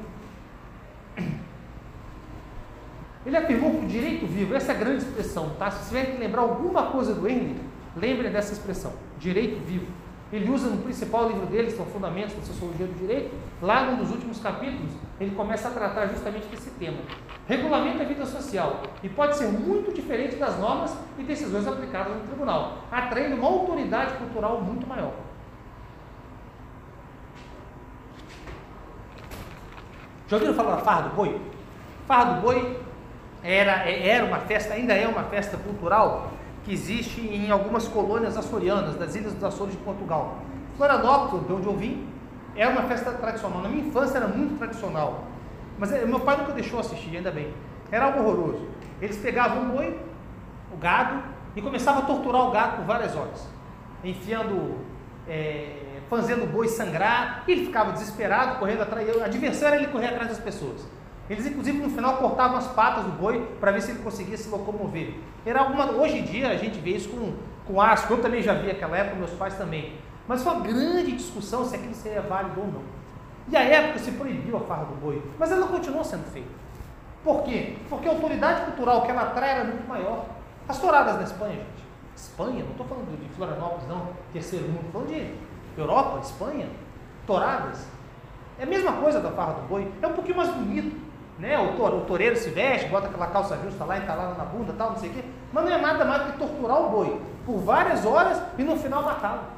Ele afirmou que o direito vivo, essa é a grande expressão, tá? Se tiver que lembrar alguma coisa do Henry, lembre dessa expressão, direito vivo. Ele usa no principal livro dele, são Fundamentos da Sociologia do Direito, lá num dos últimos capítulos, ele começa a tratar justamente desse tema. Regulamenta a vida social e pode ser muito diferente das normas e decisões aplicadas no tribunal, atraindo uma autoridade cultural muito maior. Já ouviram falar da farra do boi? Farra do boi era, era uma festa, ainda é uma festa cultural que existe em algumas colônias açorianas, das ilhas dos Açores de Portugal. Florianópolis, de onde eu vim, é uma festa tradicional. Na minha infância era muito tradicional. Mas eh, meu pai nunca deixou assistir, ainda bem. Era algo horroroso. Eles pegavam o boi, o gado, e começavam a torturar o gado por várias horas. Enfiando, é, fazendo o boi sangrar, e ele ficava desesperado, correndo atrás. O adversário era ele correr atrás das pessoas. Eles, inclusive, no final cortavam as patas do boi para ver se ele conseguia se locomover. Era alguma, hoje em dia a gente vê isso com, com asco. Eu também já vi aquela época, meus pais também. Mas foi uma grande discussão se aquilo seria válido ou não. E a época se proibiu a farra do boi, mas ela continuou sendo feita. Por quê? Porque a autoridade cultural que ela atrai era muito maior. As touradas da Espanha, gente. Espanha, não estou falando de Florianópolis, não, terceiro mundo, estou falando de Europa, Espanha, touradas. É a mesma coisa da farra do boi, é um pouquinho mais bonito. Né? O, o toureiro se veste, bota aquela calça justa lá entalada na bunda, tal, não sei o quê. Mas não é nada mais do que torturar o boi por várias horas e no final matá-lo.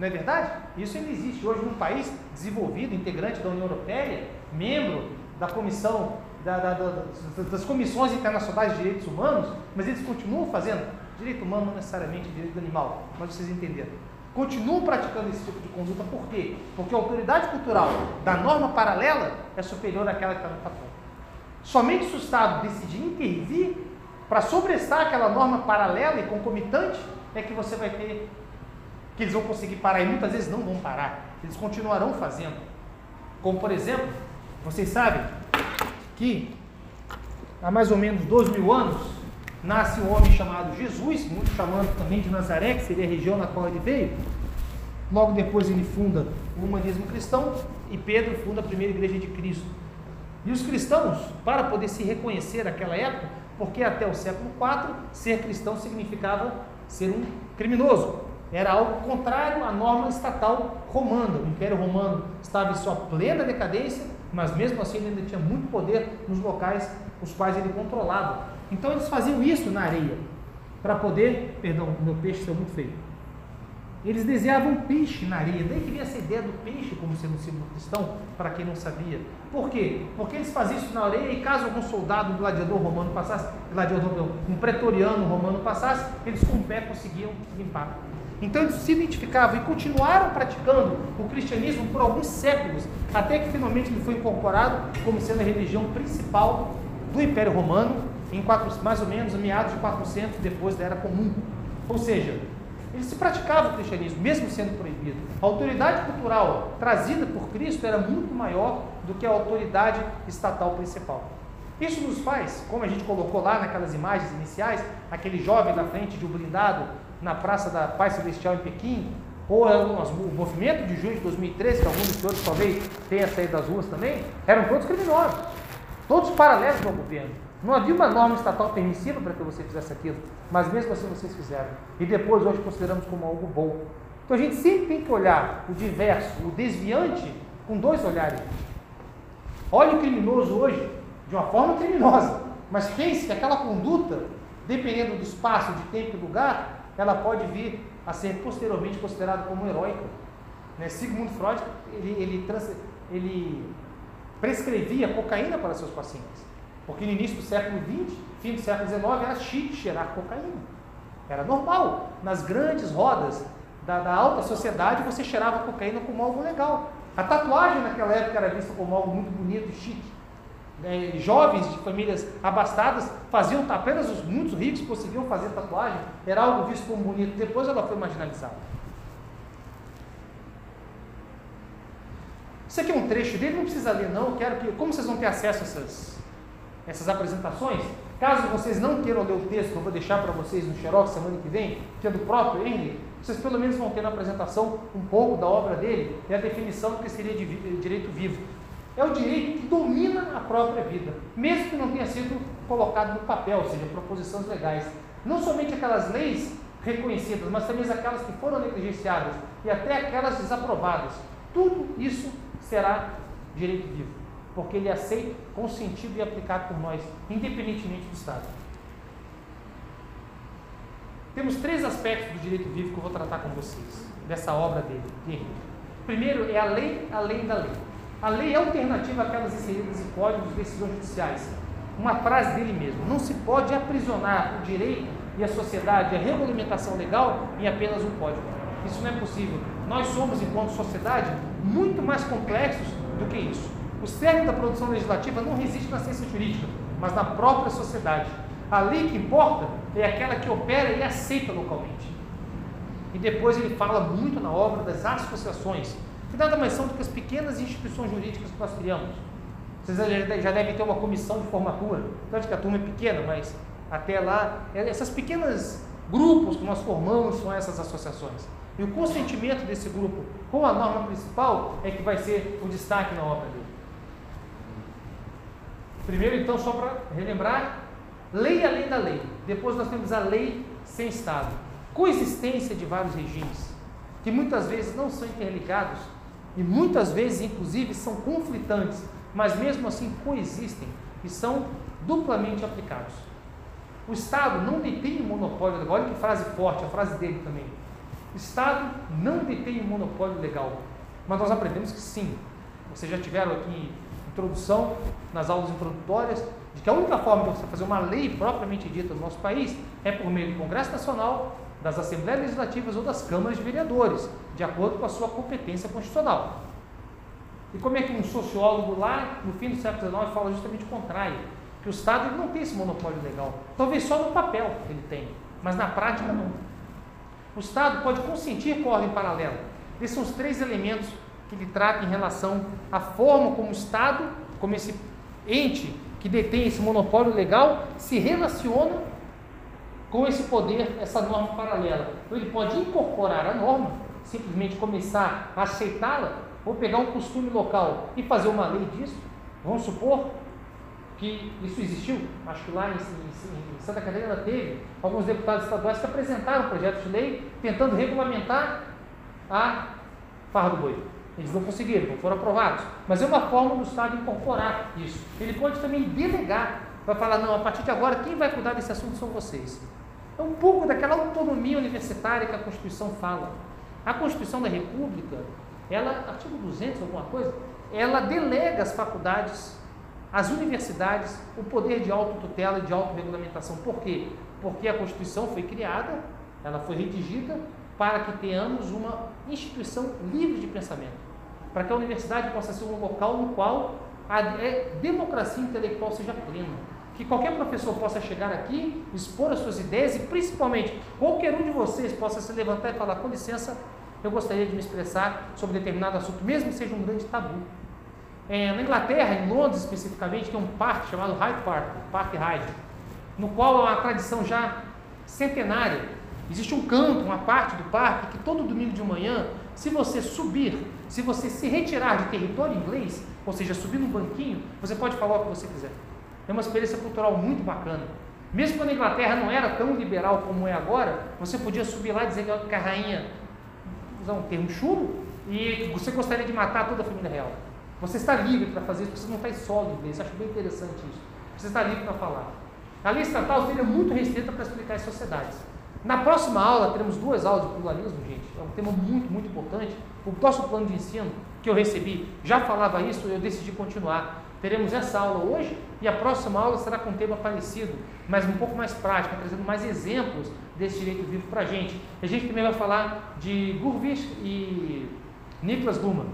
Não é verdade? Isso ainda existe hoje num país desenvolvido, integrante da União Europeia, membro da comissão, da, da, da, das comissões internacionais de direitos humanos, mas eles continuam fazendo direito humano, não necessariamente direito animal, mas vocês entenderam. Continuam praticando esse tipo de conduta, por quê? Porque a autoridade cultural da norma paralela é superior àquela que está no patrão. Somente se o Estado decidir intervir para sobressar aquela norma paralela e concomitante, é que você vai ter, que eles vão conseguir parar, e muitas vezes não vão parar, eles continuarão fazendo. Como por exemplo, vocês sabem que há mais ou menos 12 mil anos nasce um homem chamado Jesus, muito chamando também de Nazaré, que seria a região na qual ele veio. Logo depois ele funda o humanismo cristão e Pedro funda a primeira igreja de Cristo. E os cristãos, para poder se reconhecer naquela época, porque até o século IV, ser cristão significava ser um criminoso. Era algo contrário à norma estatal romana. O Império Romano estava em sua plena decadência, mas mesmo assim ele ainda tinha muito poder nos locais os quais ele controlava. Então eles faziam isso na areia, para poder. Perdão, meu peixe saiu muito feio eles desejavam peixe na areia. Daí que vinha essa ideia do peixe como sendo um símbolo cristão, para quem não sabia. Por quê? Porque eles faziam isso na areia e caso algum soldado, um gladiador romano passasse, gladiador, um pretoriano romano passasse, eles com o pé conseguiam limpar. Então eles se identificavam e continuaram praticando o cristianismo por alguns séculos, até que finalmente ele foi incorporado como sendo a religião principal do Império Romano, em quatro, mais ou menos meados de 400 depois da Era Comum. Ou seja, ele se praticava o cristianismo, mesmo sendo proibido. A autoridade cultural trazida por Cristo era muito maior do que a autoridade estatal principal. Isso nos faz, como a gente colocou lá naquelas imagens iniciais, aquele jovem na frente de um blindado na Praça da Paz Celestial em Pequim, ou é o movimento de junho de 2013, que alguns dos senhores talvez tenham saído das ruas também, eram todos criminosos, todos paralelos ao governo. Não havia uma norma estatal permissiva para que você fizesse aquilo, mas mesmo assim vocês fizeram. E depois hoje consideramos como algo bom. Então a gente sempre tem que olhar o diverso, o desviante, com dois olhares. Olhe o criminoso hoje de uma forma criminosa, mas pense que aquela conduta, dependendo do espaço, de tempo e lugar, ela pode vir a ser posteriormente considerada como heróica. Né? Sigmund Freud ele, ele, trans, ele prescrevia cocaína para seus pacientes. Porque no início do século XX, fim do século XIX, era chique cheirar cocaína. Era normal. Nas grandes rodas da, da, alta sociedade, você cheirava cocaína como algo legal. A tatuagem naquela época era vista como algo muito bonito e chique. É, jovens de famílias abastadas faziam, apenas os muitos ricos conseguiam fazer tatuagem, era algo visto como bonito. Depois ela foi marginalizada. Isso aqui é um trecho dele, não precisa ler não, eu quero que, como vocês vão ter acesso a essas essas apresentações, Caso vocês não queiram ler o texto, eu vou deixar para vocês no Xerox semana que vem, que é do próprio Henry, vocês pelo menos vão ter na apresentação um pouco da obra dele e a definição do que seria de direito vivo. É o direito que domina a própria vida, mesmo que não tenha sido colocado no papel, ou seja, proposições legais. Não somente aquelas leis reconhecidas, mas também aquelas que foram negligenciadas e até aquelas desaprovadas. Tudo isso será direito vivo, porque ele é aceito, consentido e aplicado por nós, independentemente do Estado. Temos três aspectos do direito vivo que eu vou tratar com vocês, dessa obra dele. Primeiro é a lei além da lei. A lei é alternativa àquelas inseridas em códigos de decisões judiciais. Uma frase dele mesmo: não se pode aprisionar o direito e a sociedade, a regulamentação legal em apenas um código. Isso não é possível. Nós somos, enquanto sociedade, muito mais complexos do que isso. O cerne da produção legislativa não reside na ciência jurídica, mas na própria sociedade. A lei que importa é aquela que opera e aceita localmente. E depois ele fala muito na obra das associações, que nada mais são do que as pequenas instituições jurídicas que nós criamos. Vocês já devem ter uma comissão de formatura, tanto que a turma é pequena, mas até lá, é, essas pequenas grupos que nós formamos são essas associações. E o consentimento desse grupo com a norma principal é que vai ser o destaque na obra dele. Primeiro, então, só para relembrar, lei além da lei. Depois nós temos a lei sem Estado. Coexistência de vários regimes, que muitas vezes não são interligados e muitas vezes, inclusive, são conflitantes, mas mesmo assim coexistem e são duplamente aplicados. O Estado não detém o monopólio legal. Olha que frase forte, a frase dele também. O Estado não detém o monopólio legal. Mas nós aprendemos que sim. Vocês já tiveram aqui introdução, nas aulas introdutórias, de que a única forma de você fazer uma lei propriamente dita no nosso país é por meio do Congresso Nacional, das Assembleias Legislativas ou das Câmaras de Vereadores, de acordo com a sua competência constitucional. E como é que um sociólogo lá, no fim do século XIX, fala justamente o contrário? que o Estado não tem esse monopólio legal. Talvez só no papel ele tem, mas na prática não. O Estado pode consentir com a ordem paralela. Esses são os três elementos que ele trata em relação à forma como o Estado, como esse ente que detém esse monopólio legal, se relaciona com esse poder, essa norma paralela. Então, ele pode incorporar a norma, simplesmente começar a aceitá-la, ou pegar um costume local e fazer uma lei disso. Vamos supor que isso existiu, acho que lá em, em, em, Santa Catarina teve alguns deputados estaduais que apresentaram projetos de lei tentando regulamentar a farra do boi. Eles não conseguiram, não foram aprovados. Mas é uma forma do Estado incorporar isso. Ele pode também delegar, vai falar, não, a partir de agora quem vai cuidar desse assunto são vocês. É um pouco daquela autonomia universitária que a Constituição fala. A Constituição da República, ela, artigo 200, alguma coisa, ela delega as faculdades as universidades o poder de autotutela e de autorregulamentação. Por quê? Porque a Constituição foi criada, ela foi redigida para que tenhamos uma instituição livre de pensamento, para que a universidade possa ser um local no qual a é, democracia intelectual seja plena. Que qualquer professor possa chegar aqui, expor as suas ideias e, principalmente, qualquer um de vocês possa se levantar e falar: com licença, eu gostaria de me expressar sobre determinado assunto, mesmo que seja um grande tabu. É, na Inglaterra, em Londres especificamente, tem um parque chamado Hyde Park, Parque Hyde, no qual é uma tradição já centenária. Existe um campo, uma parte do parque, que todo domingo de manhã, se você subir, se você se retirar de território inglês, ou seja, subir num banquinho, você pode falar o que você quiser. É uma experiência cultural muito bacana. Mesmo quando a Inglaterra não era tão liberal como é agora, você podia subir lá e dizer que a rainha, usar um termo chulo, e você gostaria de matar toda a família real. Você está livre para fazer isso, você não está em solo inglês. Eu acho bem interessante isso. Você está livre para falar. A lei estatal seria muito restrita para explicar as sociedades. Na próxima aula, teremos duas aulas de pluralismo, gente. É um tema muito, muito importante. O nosso plano de ensino que eu recebi já falava isso, eu decidi continuar. Teremos essa aula hoje e a próxima aula será com um tema parecido, mas um pouco mais prático, trazendo mais exemplos desse direito vivo para a gente. A gente também vai falar de Gurvich e Niklas Luhmann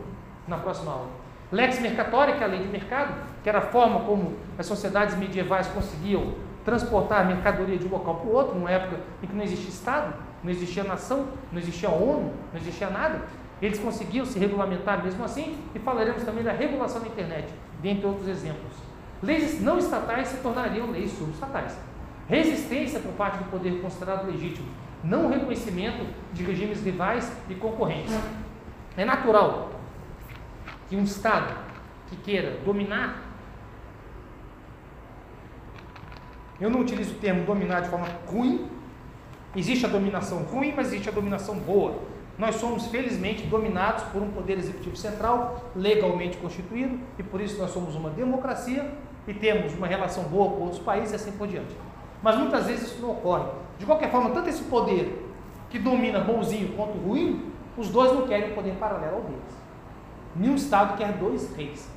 na próxima aula. Lex mercatória, que é a lei de mercado, que era a forma como as sociedades medievais conseguiam transportar a mercadoria de um local para o outro, numa época em que não existia Estado, não existia nação, não existia ONU, não existia nada. Eles conseguiam se regulamentar mesmo assim, e falaremos também da regulação da internet, dentre outros exemplos. Leis não estatais se tornariam leis subestatais. Resistência por parte do poder considerado legítimo, não reconhecimento de regimes rivais e concorrentes. É natural que um Estado que queira dominar, eu não utilizo o termo dominar de forma ruim, existe a dominação ruim, mas existe a dominação boa. Nós somos, felizmente, dominados por um poder executivo central, legalmente constituído, e por isso nós somos uma democracia e temos uma relação boa com outros países e assim por diante. Mas muitas vezes isso não ocorre. De qualquer forma, tanto esse poder que domina bonzinho quanto ruim, os dois não querem um poder paralelo ao deles. Nenhum Estado quer dois reis.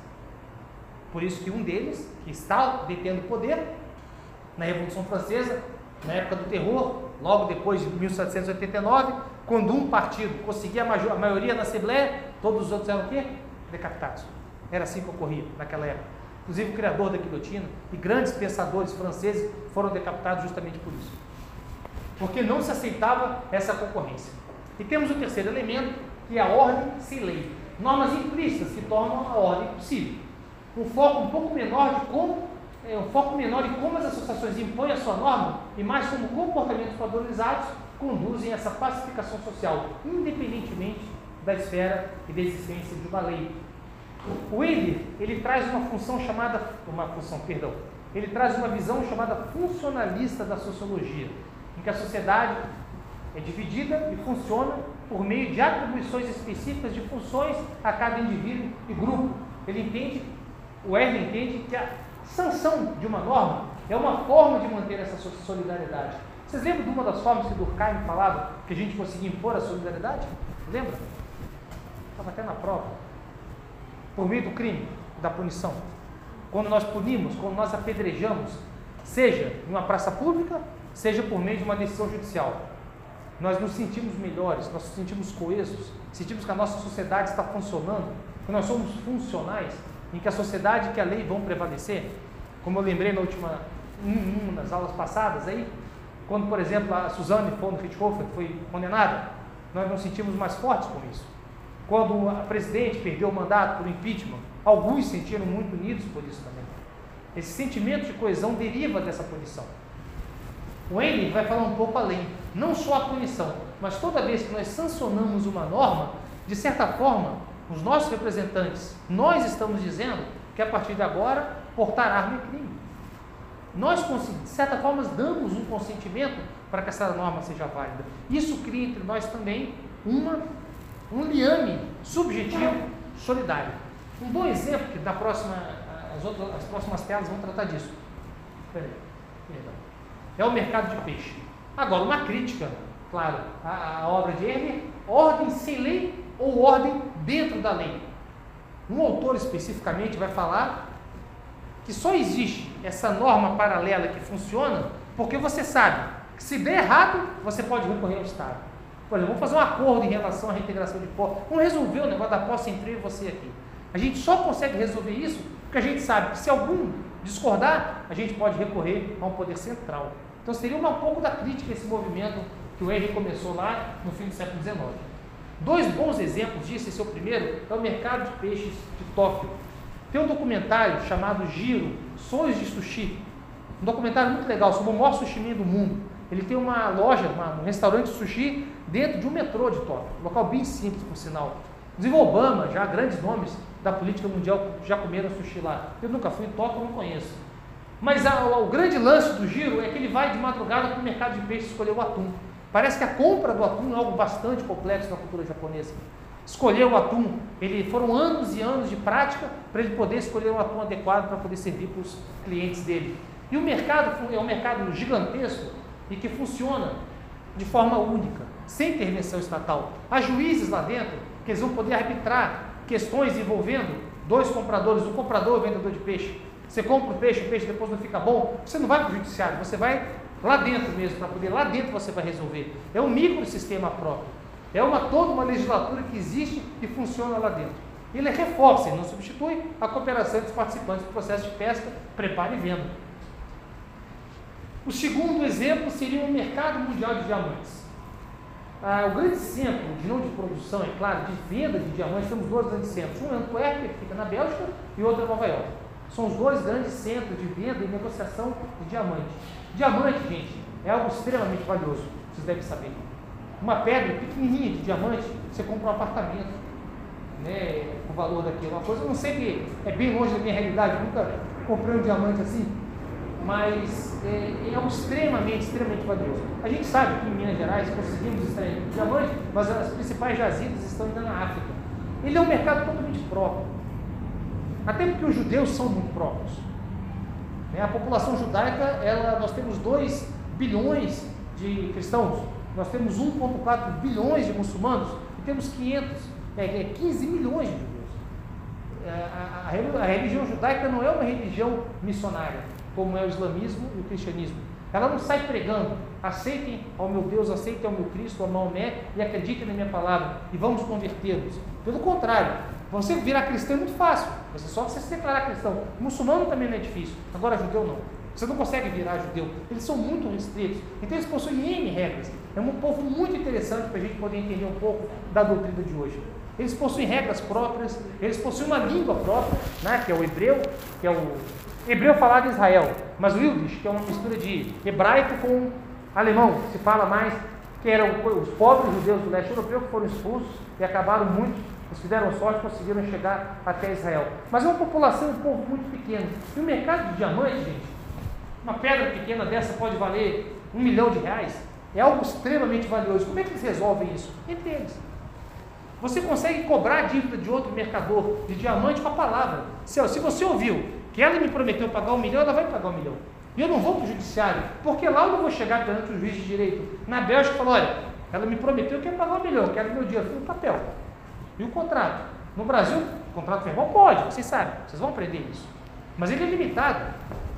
Por isso que um deles, que está detendo poder, na Revolução Francesa, na época do terror, logo depois de 1789, quando um partido conseguia a maioria na Assembleia, todos os outros eram o quê? Decapitados. Era assim que ocorria naquela época. Inclusive o criador da guilhotina e grandes pensadores franceses foram decapitados justamente por isso. Porque não se aceitava essa concorrência. E temos o terceiro elemento, que é a ordem sem lei. Normas implícitas que tornam a ordem possível. Um foco um pouco menor de como é, um foco menor em como as associações impõem a sua norma e mais como comportamentos padronizados conduzem essa pacificação social, independentemente da esfera e da existência de uma lei. O Ele, ele traz uma função chamada, uma função, perdão, ele traz uma visão chamada funcionalista da sociologia, em que a sociedade é dividida e funciona por meio de atribuições específicas de funções a cada indivíduo e grupo. Ele entende, o Erle entende que a sanção de uma norma é uma forma de manter essa solidariedade. Vocês lembram de uma das formas que Durkheim falava que a gente conseguia impor a solidariedade? Lembra? Estava até na prova. Por meio do crime, da punição. Quando nós punimos, quando nós apedrejamos, seja em uma praça pública, seja por meio de uma decisão judicial. Nós nos sentimos melhores, nós nos sentimos coesos, sentimos que a nossa sociedade está funcionando, que nós somos funcionais em que a sociedade e a lei vão prevalecer, como eu lembrei na última, das aulas passadas aí, quando, por exemplo, a Suzanne von Richthofen foi condenada, nós nos sentimos mais fortes com isso. Quando a presidente perdeu o mandato por impeachment, alguns se sentiram muito unidos por isso também. Esse sentimento de coesão deriva dessa punição. O Henry vai falar um pouco além, não só a punição, mas toda vez que nós sancionamos uma norma, de certa forma, os nossos representantes, nós estamos dizendo que a partir de agora portar arma é crime. Nós, de certa forma, damos um consentimento para que essa norma seja válida. Isso cria entre nós também uma, um liame subjetivo solidário. Um bom exemplo, que da próxima, as, outras, as próximas telas vão tratar disso. Peraí, é o mercado de peixe. Agora, uma crítica, claro, à, à obra de Hermer, ordem sem lei ou ordem dentro da lei. Um autor especificamente vai falar que só existe essa norma paralela que funciona porque você sabe que se der errado, você pode recorrer ao Estado. Por exemplo, vamos fazer um acordo em relação à reintegração de posse. Vamos resolver o negócio da posse entre eu e você aqui. A gente só consegue resolver isso porque a gente sabe que se algum discordar, a gente pode recorrer a um poder central. Então seria um pouco da crítica a esse movimento que o Henry começou lá no fim do século XIX. Dois bons exemplos disso, esse é o primeiro, é o mercado de peixes de Tóquio. Tem um documentário chamado Giro, Sonhos de Sushi. Um documentário muito legal sobre o maior sushi do mundo. Ele tem uma loja, uma, um restaurante de sushi dentro de um metrô de Tóquio. Um local bem simples, por sinal. Inclusive Obama, já grandes nomes da política mundial, já comeram sushi lá. Eu nunca fui em Tóquio, não conheço. Mas a, o, grande lance do Giro é que ele vai de madrugada para o mercado de peixes escolher o atum. Parece que a compra do atum é algo bastante complexo na cultura japonesa. Escolher o atum, ele foram anos e anos de prática para ele poder escolher um atum adequado para poder servir para os clientes dele. E o mercado é um mercado gigantesco e que funciona de forma única, sem intervenção estatal. Há juízes lá dentro que eles vão poder arbitrar questões envolvendo dois compradores, um comprador e um vendedor de peixe. Você compra o peixe, o peixe depois não fica bom, você não vai para o judiciário, você vai lá dentro mesmo, para poder, lá dentro você vai resolver. É um microsistema próprio. É uma toda uma legislatura que existe e funciona lá dentro. Ele reforça, ele não substitui a cooperação dos participantes do processo de pesca, preparo e venda. O segundo exemplo seria o mercado mundial de diamantes. Ah, o grande centro, de não de produção, é claro, de venda de diamantes, temos dois grandes centros. Um é Antuérpia, que fica na Bélgica, e outro é Nova York. São os dois grandes centros de venda e negociação de diamante. Diamante, gente, é algo extremamente valioso, vocês devem saber. Uma pedra pequenininha de diamante, você compra um apartamento. Né, o valor daquilo. Uma coisa, eu não sei que é bem longe da minha realidade, nunca comprei um diamante assim, mas é, é extremamente, extremamente valioso. A gente sabe que em Minas Gerais conseguimos extrair diamante, mas as principais jazidas estão ainda na África. Ele é um mercado totalmente próprio. Até porque os judeus são muito próprios. Né? A população judaica, ela, nós temos 2 bilhões de cristãos, nós temos 1,4 bilhões de muçulmanos e temos 500, é, 15 é milhões de judeus. É, a, a, a religião judaica não é uma religião missionária, como é o islamismo e o cristianismo. Ela não sai pregando, aceitem ao meu Deus, aceitem ao meu Cristo, ao Maomé e acreditem na minha palavra e vamos convertê-los. Pelo contrário, você virar cristão é muito fácil. Você só você se declarar cristão. Muçulmano também não é difícil. Agora judeu não. Você não consegue virar judeu. Eles são muito restritos. Então eles possuem N regras. É um povo muito interessante para a gente poder entender um pouco da doutrina de hoje. Eles possuem regras próprias, eles possuem uma língua própria, né, que é o hebreu, que é o hebreu falado em Israel, mas o Yiddish, que é uma mistura de hebraico com alemão, se fala mais, que eram os pobres judeus do leste europeu que foram expulsos e acabaram muito eles fizeram sorte, conseguiram chegar até Israel. Mas é uma população, um povo muito pequeno. E o mercado de diamante, gente, uma pedra pequena dessa pode valer um milhão de reais. É algo extremamente valioso. Como é que eles resolvem isso? Entre eles. Você consegue cobrar a dívida de outro mercador de diamante com a palavra. Se, se você ouviu que ela me prometeu pagar um milhão, ela vai pagar um milhão. E eu não vou para o judiciário, porque lá eu não vou chegar perante o juiz de direito. Na Bélgica, falou: olha, ela me prometeu que ia pagar um milhão, eu quero meu dinheiro no papel. E o contrato? No Brasil, o contrato verbal pode, vocês sabem, vocês vão aprender isso. Mas ele é limitado.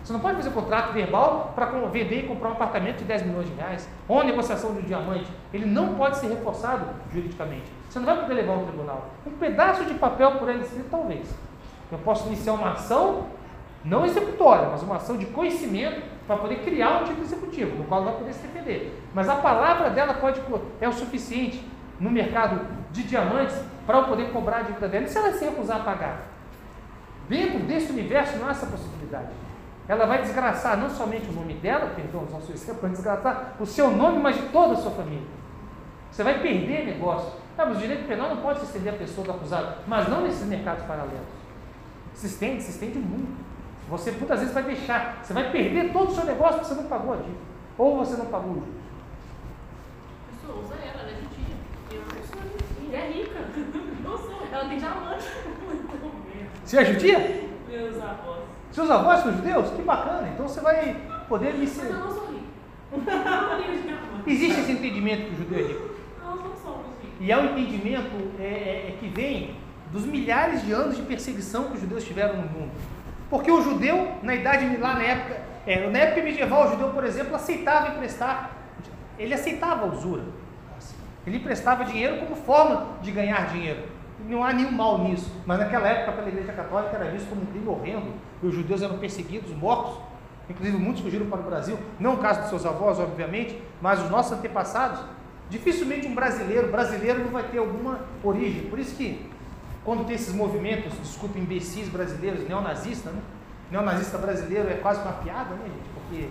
Você não pode fazer contrato verbal para vender e comprar um apartamento de 10 milhões de reais, ou uma negociação de um diamante. Ele não pode ser reforçado juridicamente. Você não vai poder levar ao tribunal. Um pedaço de papel por ele escrito, talvez. Eu posso iniciar uma ação, não executória, mas uma ação de conhecimento para poder criar um tipo executivo, no qual vai poder se defender. Mas a palavra dela pode é o suficiente no mercado de diamantes para eu poder cobrar a dívida dela. E se ela se recusar a pagar? Dentro desse universo não há essa possibilidade. Ela vai desgraçar não somente o nome dela, perdão, seu exemplo, vai desgraçar o seu nome, mas de toda a sua família. Você vai perder negócio. Ah, mas o direito penal não pode se estender à pessoa do acusado, mas não nesses mercados paralelos. Se estende, se estende muito. Você muitas vezes vai deixar, você vai perder todo o seu negócio porque você não pagou a dívida. Ou você não pagou o juros. Pessoa usa ela, ela é judia. Judia. É rica. Sou. Ela tem diamante. Você é judia? Meus avós. Seus avós são judeus? Que bacana. Então você vai poder me Mas ser. eu não sou rica. Eu não tenho diamante. Existe esse entendimento que o judeu é rico. Nós não somos ricos. E é um entendimento é, é, é que vem dos milhares de anos de perseguição que os judeus tiveram no mundo. Porque o judeu, na idade lá na época, é, na época medieval, o judeu, por exemplo, aceitava emprestar, ele aceitava a usura. Ele emprestava dinheiro como forma de ganhar dinheiro. Não há nenhum mal nisso. Mas naquela época, pela Igreja Católica, era visto como um crime horrendo. E os judeus eram perseguidos, mortos. Inclusive, muitos fugiram para o Brasil. Não o caso dos seus avós, obviamente, mas os nossos antepassados. Dificilmente um brasileiro, brasileiro não vai ter alguma origem. Por isso que, quando tem esses movimentos, desculpa, imbecis brasileiros, neonazistas, né? Neonazista brasileiro é quase uma piada, né, gente? Porque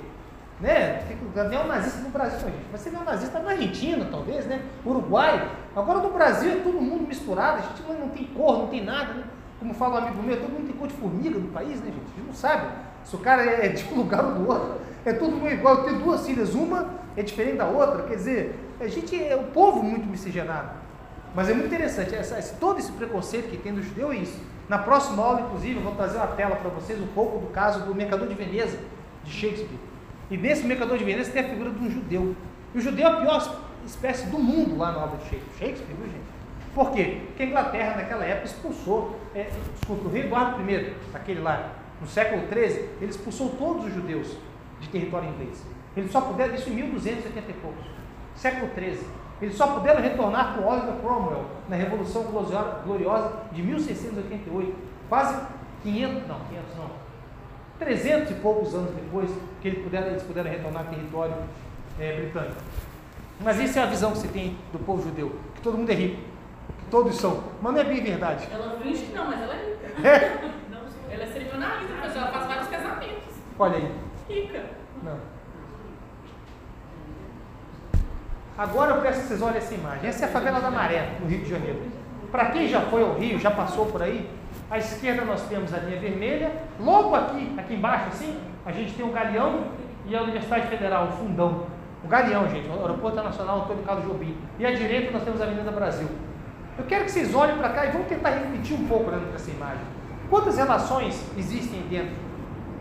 né? Fica neonazista no Brasil, gente. Vai ser neonazista na Argentina, talvez, né? Uruguai. Agora no Brasil é todo mundo misturado, a gente não tem cor, não tem nada, né? Como fala um amigo meu, todo mundo tem cor de formiga no país, né, gente? A gente não sabe se o cara é de um lugar ou do outro. É todo mundo igual. Eu tenho duas filhas, uma é diferente da outra, quer dizer, a gente é o povo muito miscigenado. Mas é muito interessante, essa, esse, todo esse preconceito que tem do judeu é isso. Na próxima aula, inclusive, eu vou trazer uma tela para vocês um pouco do caso do Mercador de Veneza, de Shakespeare. E nesse Mercador de Veneza tem a figura de um judeu. E o judeu é a pior espécie do mundo lá na obra de Shakespeare, Shakespeare viu, gente? Por quê? Porque a Inglaterra, naquela época, expulsou, é, desculpa, o rei Eduardo I, aquele lá, no século XIII, ele expulsou todos os judeus de território inglês. Eles só puderam, isso em 1280 e poucos, século XIII. Eles só puderam retornar com Oliver Cromwell na Revolução Gloriosa de 1688, quase 500, não, 500 não, 300 e poucos anos depois que eles puderam, eles puderam retornar ao território é, britânico. Mas isso é a visão que se tem do povo judeu, que todo mundo é rico, que todos são, mas não é bem verdade. Ela finge que não, mas ela é rica. É, Não, ela é cerimonialista, mas Olha aí. Rica. Não. Agora eu peço que vocês olhem essa imagem. Essa é a favela da Maré, no Rio de Janeiro. Para quem já foi ao Rio, já passou por aí, à esquerda nós temos a linha vermelha, logo aqui, aqui embaixo assim, a gente tem o Galeão e a Universidade Federal, o Fundão. O Galeão, gente, o Aeroporto Internacional Antônio Carlos Jobim. E à direita nós temos a Avenida Brasil. Eu quero que vocês olhem para cá e vamos tentar refletir um pouco dentro dessa imagem. Quantas relações existem dentro?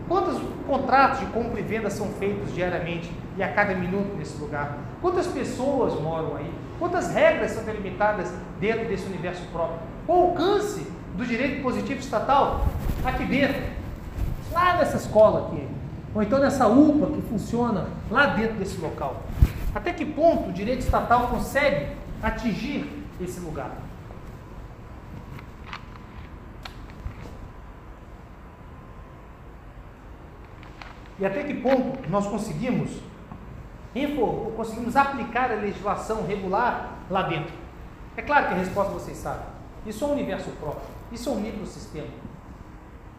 Quantos contratos de compra e venda são feitos diariamente e a cada minuto nesse lugar? Quantas pessoas moram aí? Quantas regras são delimitadas dentro desse universo próprio? O alcance do direito positivo estatal aqui dentro, lá nessa escola aqui, ou então nessa UPA que funciona lá dentro desse local. Até que ponto o direito estatal consegue atingir esse lugar? E até que ponto nós conseguimos, conseguimos aplicar a legislação regular lá dentro? É claro que a resposta vocês sabem. Isso é um universo próprio, isso é um microsistema.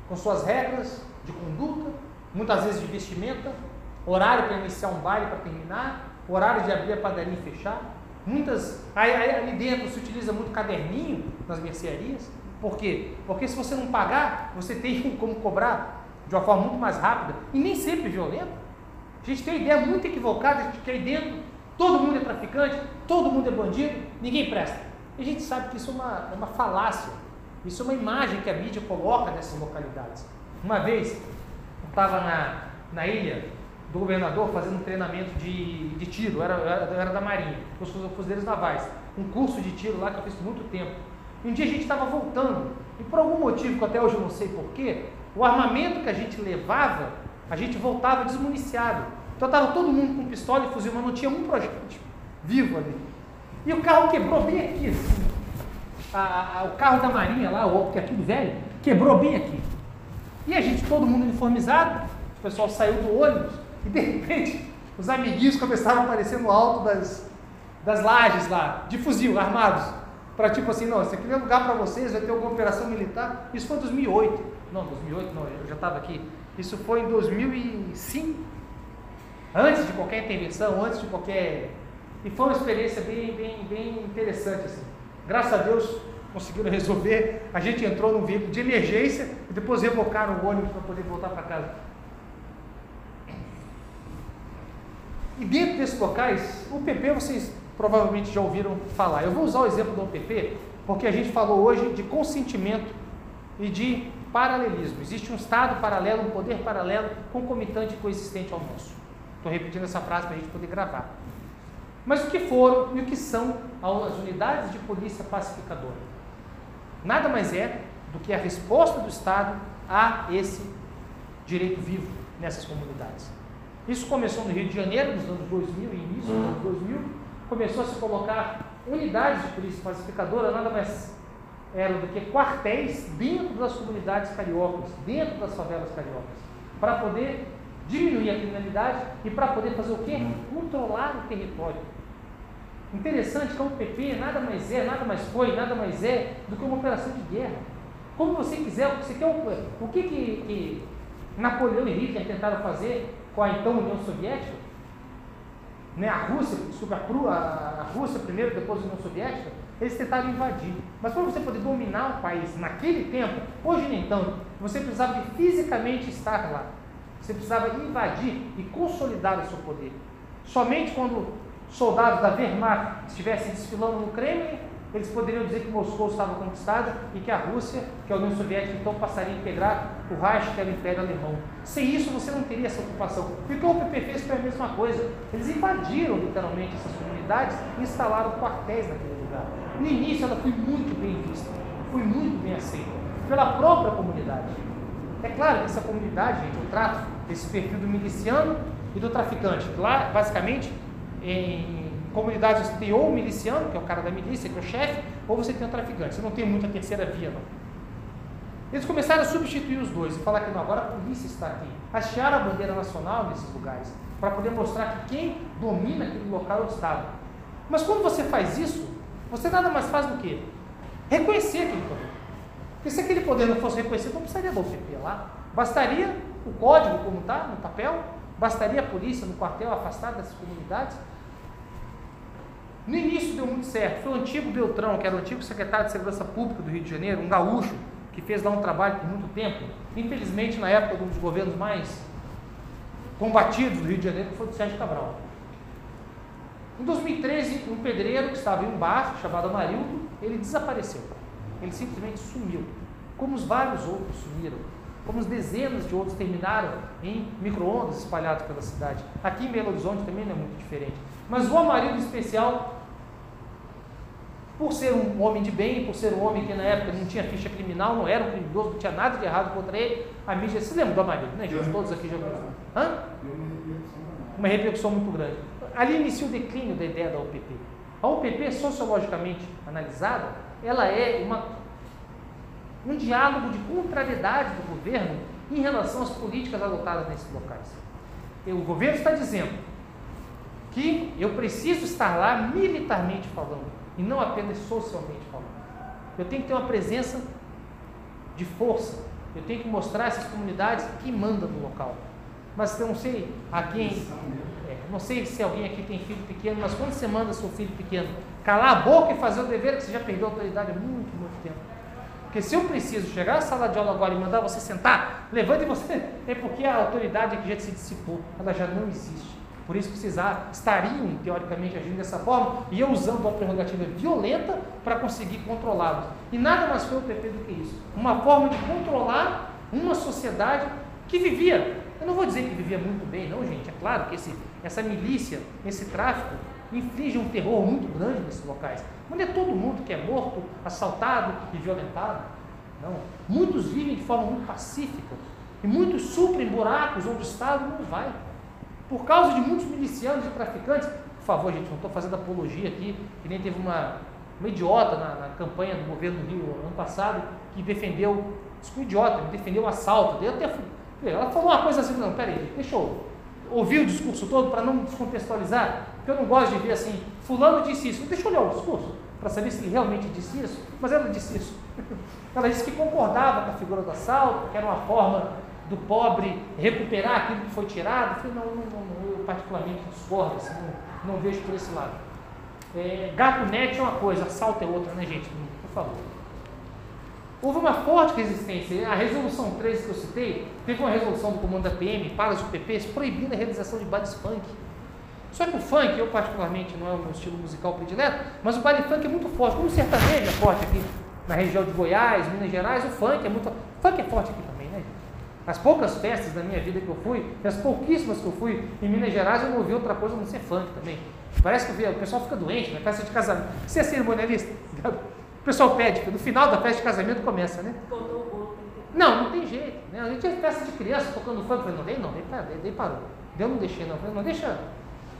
Com suas regras de conduta, muitas vezes de vestimenta, horário para iniciar um baile para terminar, horário de abrir a padaria e fechar. Muitas, aí, aí, ali dentro se utiliza muito caderninho nas mercearias. Por quê? Porque se você não pagar, você tem como cobrar de uma forma muito mais rápida e nem sempre violenta. A gente tem ideia muito equivocada de que aí dentro todo mundo é traficante, todo mundo é bandido, ninguém presta. E a gente sabe que isso é uma, é uma falácia, isso é uma imagem que a mídia coloca nessas localidades. Uma vez, eu estava na, na ilha do governador fazendo um treinamento de, de tiro, era, era, da Marinha, os fuzileiros navais, um curso de tiro lá que eu fiz muito tempo. E um dia a gente estava voltando, e por algum motivo que até hoje eu não sei porquê, o armamento que a gente levava, a gente voltava desmuniciado. Então estava todo mundo com pistola e fuzil, mas não tinha um projétil vivo ali. E o carro quebrou bem aqui, assim. A, a, o carro da Marinha lá, o que é tudo velho, quebrou bem aqui. E a gente, todo mundo uniformizado, o pessoal saiu do ônibus e de repente os amiguinhos começaram a aparecer no alto das, das lajes lá, de fuzil, armados. Para tipo assim, não, esse aqui é lugar para vocês, vai ter alguma operação militar. Isso foi em 2008. Não, 2008 não, eu já estava aqui. Isso foi em 2005. Antes de qualquer intervenção, antes de qualquer. E foi uma experiência bem, bem, bem interessante. Assim. Graças a Deus conseguiram resolver. A gente entrou num veículo de emergência e depois revocaram o ônibus para poder voltar para casa. E dentro desses locais, o PP vocês provavelmente já ouviram falar. Eu vou usar o exemplo do PP porque a gente falou hoje de consentimento e de paralelismo. Existe um estado paralelo, um poder paralelo, concomitante e coexistente ao nosso. Estou repetindo essa frase para a gente poder gravar. Mas o que foram e o que são as unidades de polícia pacificadora? Nada mais é do que a resposta do Estado a esse direito vivo nessas comunidades. Isso começou no Rio de Janeiro, nos anos 2000, início dos anos 2000, começou a se colocar unidades de polícia pacificadora, nada mais eram do que quartéis dentro das comunidades cariocas, dentro das favelas cariocas, para poder diminuir a criminalidade e para poder fazer o quê? Controlar o território. Interessante que o PP nada mais é, nada mais foi, nada mais é do que uma operação de guerra. Como você quiser, você quer o, o que, que, que Napoleão e Hitler tentaram fazer com a então União Soviética? Né, a Rússia, desculpa, a, a Rússia primeiro, depois a União Soviética, eles tentaram invadir. Mas para você poder dominar o país naquele tempo, hoje nem tanto, você precisava de fisicamente estar lá. Você precisava invadir e consolidar o seu poder. Somente quando soldados da Wehrmacht estivessem desfilando no Kremlin, eles poderiam dizer que Moscou estava conquistado e que a Rússia, que a União Soviética, então passaria a integrar o Reich, que era o Império Alemão. Sem isso, você não teria essa ocupação. E o que o PP fez foi a mesma coisa. Eles invadiram literalmente essas comunidades e instalaram quartéis naquele lugar. No início ela foi muito bem vista, foi muito bem aceita pela própria comunidade. É claro que essa comunidade, gente, eu trato desse perfil do miliciano e do traficante. Lá, basicamente, em comunidades você tem ou o miliciano, que é o cara da milícia, que é o chefe, ou você tem o traficante. Você não tem muita terceira via, não. Eles começaram a substituir os dois e falar que não, agora a polícia está aqui. Hastearam a bandeira nacional nesses lugares, para poder mostrar que quem domina aquele local é o Estado. Mas quando você faz isso, você nada mais faz do que reconhecer aquele poder. Porque se aquele poder não fosse reconhecido, não precisaria do PP lá. Bastaria o código como está no papel? Bastaria a polícia no quartel afastar dessas comunidades? No início deu muito certo. Foi o antigo Beltrão, que era o antigo secretário de Segurança Pública do Rio de Janeiro, um gaúcho, que fez lá um trabalho por muito tempo. Infelizmente, na época um dos governos mais combatidos do Rio de Janeiro, foi o Sérgio Cabral. Em 2013, um pedreiro que estava em um bar chamado Amarildo, ele desapareceu. Ele simplesmente sumiu. Como os vários outros sumiram. Como as dezenas de outros terminaram em micro-ondas espalhados pela cidade. Aqui em Belo Horizonte também não é muito diferente. Mas o Amarildo especial, por ser um homem de bem, por ser um homem que na época não tinha ficha criminal, não era um criminoso, não tinha nada de errado contra ele, a mídia se lembra do Amarildo, né, gente? Todos aqui já. Hã? Uma repercussão muito grande. Ali inicia o declínio da ideia da UPP. A UPP, sociologicamente analisada, ela é uma, um diálogo de contrariedade do governo em relação às políticas adotadas nesses locais. O governo está dizendo que eu preciso estar lá militarmente falando e não apenas socialmente falando. Eu tenho que ter uma presença de força. Eu tenho que mostrar essas comunidades que mandam no local. Mas eu não sei a quem, é, não sei se alguém aqui tem filho pequeno, mas quando você manda seu filho pequeno calar a boca e fazer o dever, que você já perdeu a autoridade há muito, muito tempo. Porque se eu preciso chegar à sala de aula agora e mandar você sentar, levante você, é porque a autoridade aqui já se dissipou, ela já não existe. Por isso vocês estariam, teoricamente, agindo dessa forma e eu usando uma prerrogativa violenta para conseguir controlá-los. E nada mais foi o PP do que isso. Uma forma de controlar uma sociedade que vivia. Eu não vou dizer que vivia muito bem, não, gente. É claro que esse, essa milícia, esse tráfico, inflige um terror muito grande nesses locais. Não é todo mundo que é morto, assaltado e violentado. Não. Muitos vivem de forma muito pacífica. E muitos suprem buracos onde o Estado não vai. Por causa de muitos milicianos e traficantes, por favor, gente, não estou fazendo apologia aqui, que nem teve uma, uma idiota na, na, campanha do governo do Rio ano passado, que defendeu, isso foi idiota, defendeu o assalto. Eu até, ela falou uma coisa assim, não, peraí, deixa eu ouvir o discurso todo para não descontextualizar, porque eu não gosto de ver assim, fulano disse isso, deixa eu olhar o discurso, para saber se ele realmente disse isso, mas ela disse isso. Ela disse que concordava com a figura do assalto, que era uma forma do pobre recuperar aquilo que foi tirado. Eu falei, não, não, não eu particularmente discordo, assim, não, não, vejo por esse lado. É, gato net é uma coisa, assalto é outra, né, gente? Por favor. Houve uma forte resistência. A resolução 13 que eu citei, teve uma resolução do comando da PM para os UPPs proibindo a realização de bailes funk. Só que o funk, eu particularmente, não é o meu estilo musical predileto, mas o baile funk é muito forte. Como o sertanejo é forte aqui na região de Goiás, Minas Gerais, o funk é muito. Funk é forte aqui? As poucas festas da minha vida que eu fui, as pouquíssimas que eu fui em Minas Gerais, eu não ouvi outra coisa a não ser funk também. Parece que o pessoal fica doente na né? festa de casamento. Você é cerimonialista? O pessoal pede, no final da festa de casamento começa, né? Não, não tem jeito. Né? A gente é festa de criança tocando funk. Eu falei, não, dei não, dei, dei parou. Deu, não deixei não. falei, não, deixa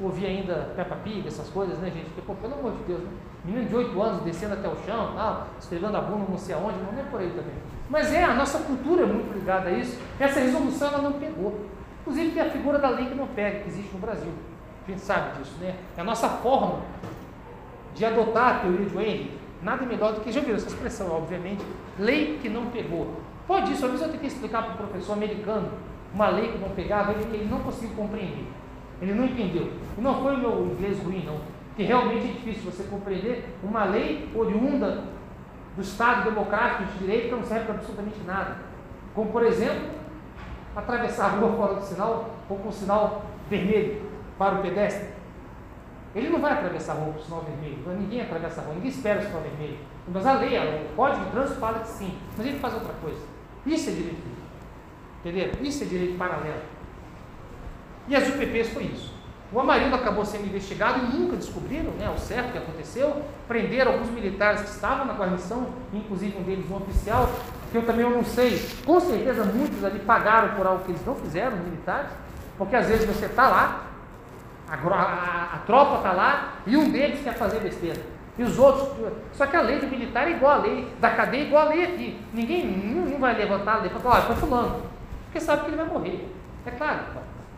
ouvir ainda Peppa Pig, essas coisas, né, gente? Porque, pô, pelo amor de Deus, né? Menino de 8 anos descendo até o chão, tal, esfregando a bunda não sei aonde, não é por aí também. Mas é, a nossa cultura é muito ligada a isso. Essa resolução ela não pegou. Inclusive tem a figura da lei que não pega, que existe no Brasil. A gente sabe disso, né? É a nossa forma de adotar a teoria de Henry. Nada melhor do que, já viram essa expressão, obviamente, lei que não pegou. Pode isso, às vezes eu tenho que explicar para o professor americano uma lei que não pegava, ele, ele não conseguiu compreender. Ele não entendeu. E não foi o meu inglês ruim, não. Que realmente é difícil você compreender uma lei oriunda do Estado democrático de direito que não serve para absolutamente nada. Como, por exemplo, atravessar a rua fora do sinal ou com o sinal vermelho para o pedestre. Ele não vai atravessar a rua com o sinal vermelho. Ninguém atravessa a rua, ninguém espera o sinal vermelho. Mas a lei, o código de trânsito fala que sim. Mas ele faz outra coisa. Isso é direito. Entendeu? Isso é direito paralelo. E as UPPs foi isso. O Amarildo acabou sendo investigado e nunca descobriram né, o certo que aconteceu. Prenderam alguns militares que estavam na guarnição, inclusive um deles um oficial, que eu também não sei. Com certeza muitos ali pagaram por algo que eles não fizeram, militares, porque às vezes você está lá, a, a, a tropa está lá e um deles quer fazer besteira. E os outros. Só que a lei do militar é igual a lei da cadeia, é igual a lei aqui. Ninguém não, vai levantar a lei e falar, olha, foi fulano. Porque sabe que ele vai morrer. É claro,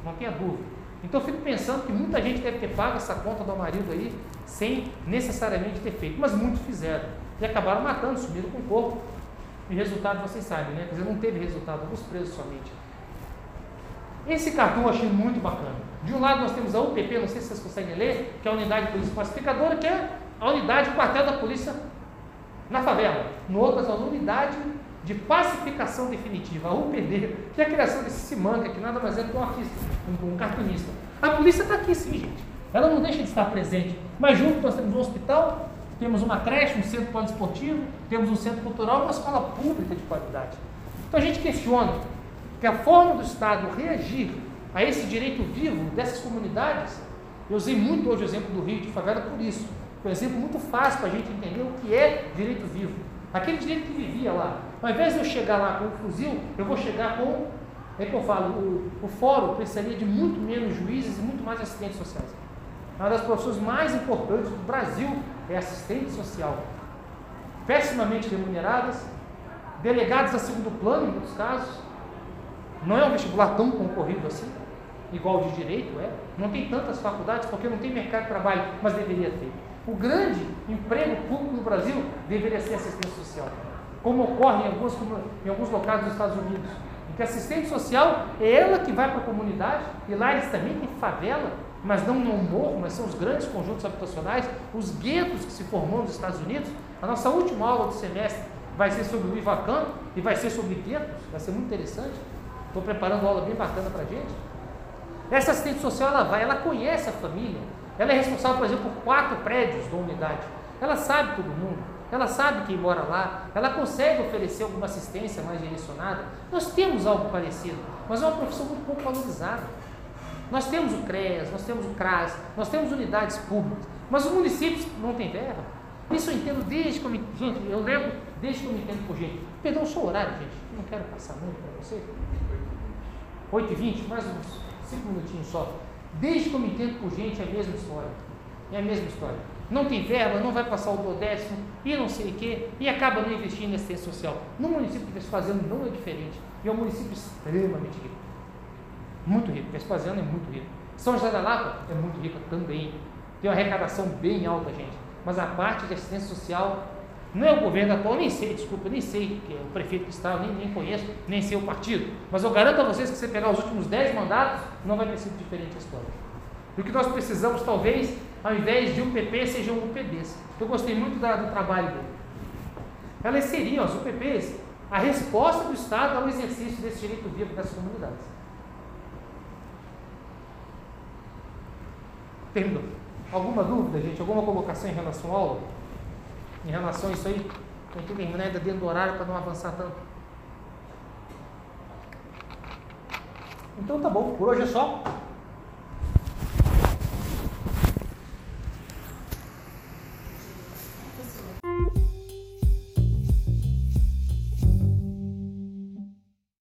não tenha dúvida. Então eu fico pensando que muita gente deve ter pago essa conta do Amarildo aí sem necessariamente ter feito, mas muitos fizeram. E acabaram matando, sumiram com o corpo. E resultado vocês sabem, né? Quer dizer, não teve resultado, alguns presos somente. Esse cartão eu achei muito bacana. De um lado nós temos a UPP, não sei se vocês conseguem ler, que é a Unidade de Polícia Pacificadora, que é a unidade, o quartel da polícia na favela. No outro nós temos a Unidade de Pacificação Definitiva, a UPD, que é a criação desse Simanca, que nada mais é do que um artista, um, cartunista. A polícia está aqui sim, gente. Ela não deixa de estar presente. Mas junto nós temos um hospital, temos uma creche, um centro poliesportivo, temos um centro cultural uma escola pública de qualidade. Então a gente questiona que a forma do Estado reagir a esse direito vivo dessas comunidades, eu usei muito hoje o exemplo do Rio de Favela por isso. É um exemplo muito fácil para a gente entender o que é direito vivo. Aquele direito que vivia lá. Ao invés de eu chegar lá com o fuzil, eu vou chegar com, é que eu falo, o, o fórum precisaria de muito menos juízes e muito mais assistentes sociais. Uma das profissões mais importantes do Brasil é assistente social. Pessimamente remuneradas, delegados a segundo plano, em muitos casos. Não é um vestibular tão concorrido assim, igual de direito, é. Não tem tantas faculdades porque não tem mercado de trabalho, mas deveria ter. O grande emprego público no Brasil deveria ser assistência social, como ocorre em alguns, em alguns locais dos Estados Unidos. Em que assistente social é ela que vai para a comunidade, e lá eles também têm favela, mas não no morro, mas são os grandes conjuntos habitacionais, os guetos que se formam nos Estados Unidos. A nossa última aula do semestre vai ser sobre o Ivacan e vai ser sobre guetos, vai ser muito interessante. Estou preparando uma aula bem bacana para a gente. Essa assistente social, ela vai, ela conhece a família, ela é responsável, por exemplo, por quatro prédios da unidade. Ela sabe todo mundo, ela sabe quem mora lá, ela consegue oferecer alguma assistência mais direcionada. Nós temos algo parecido, mas é uma profissão muito pouco valorizada. Nós temos o CREAS, nós temos o CRAS, nós temos unidades públicas, mas os municípios não têm verba. Isso eu entendo desde que eu me. Gente, eu lembro desde que eu me entendo por gente. Perdão o seu horário, gente. Eu não quero passar muito para você. 8h20, mais uns 5 minutinhos só. Desde que eu me entendo por gente, é a mesma história. É a mesma história. Não tem verba, não vai passar o duodécimo e não sei o quê, e acaba não investindo em assistência social. No município está fazendo não é diferente. E é um município extremamente rico. Muito rico. Vespasiano é muito rico. São José da Lapa é muito rico também. Tem uma arrecadação bem alta, gente. Mas a parte de assistência social não é o governo atual, nem sei, desculpa, nem sei que é o prefeito que está, nem, nem conheço, nem sei o partido. Mas eu garanto a vocês que se você pegar os últimos 10 mandatos, não vai ter sido diferente a história. E o que nós precisamos, talvez, ao invés de um PP, sejam UPDs. Eu gostei muito da, do trabalho dele. Elas seriam, as UPPs, a resposta do Estado ao exercício desse direito vivo dessas comunidades. Terminou. Alguma dúvida, gente? Alguma colocação em relação à aula? Em relação a isso aí? Tem que terminar ainda dentro do horário para não avançar tanto. Então tá bom, por hoje é só.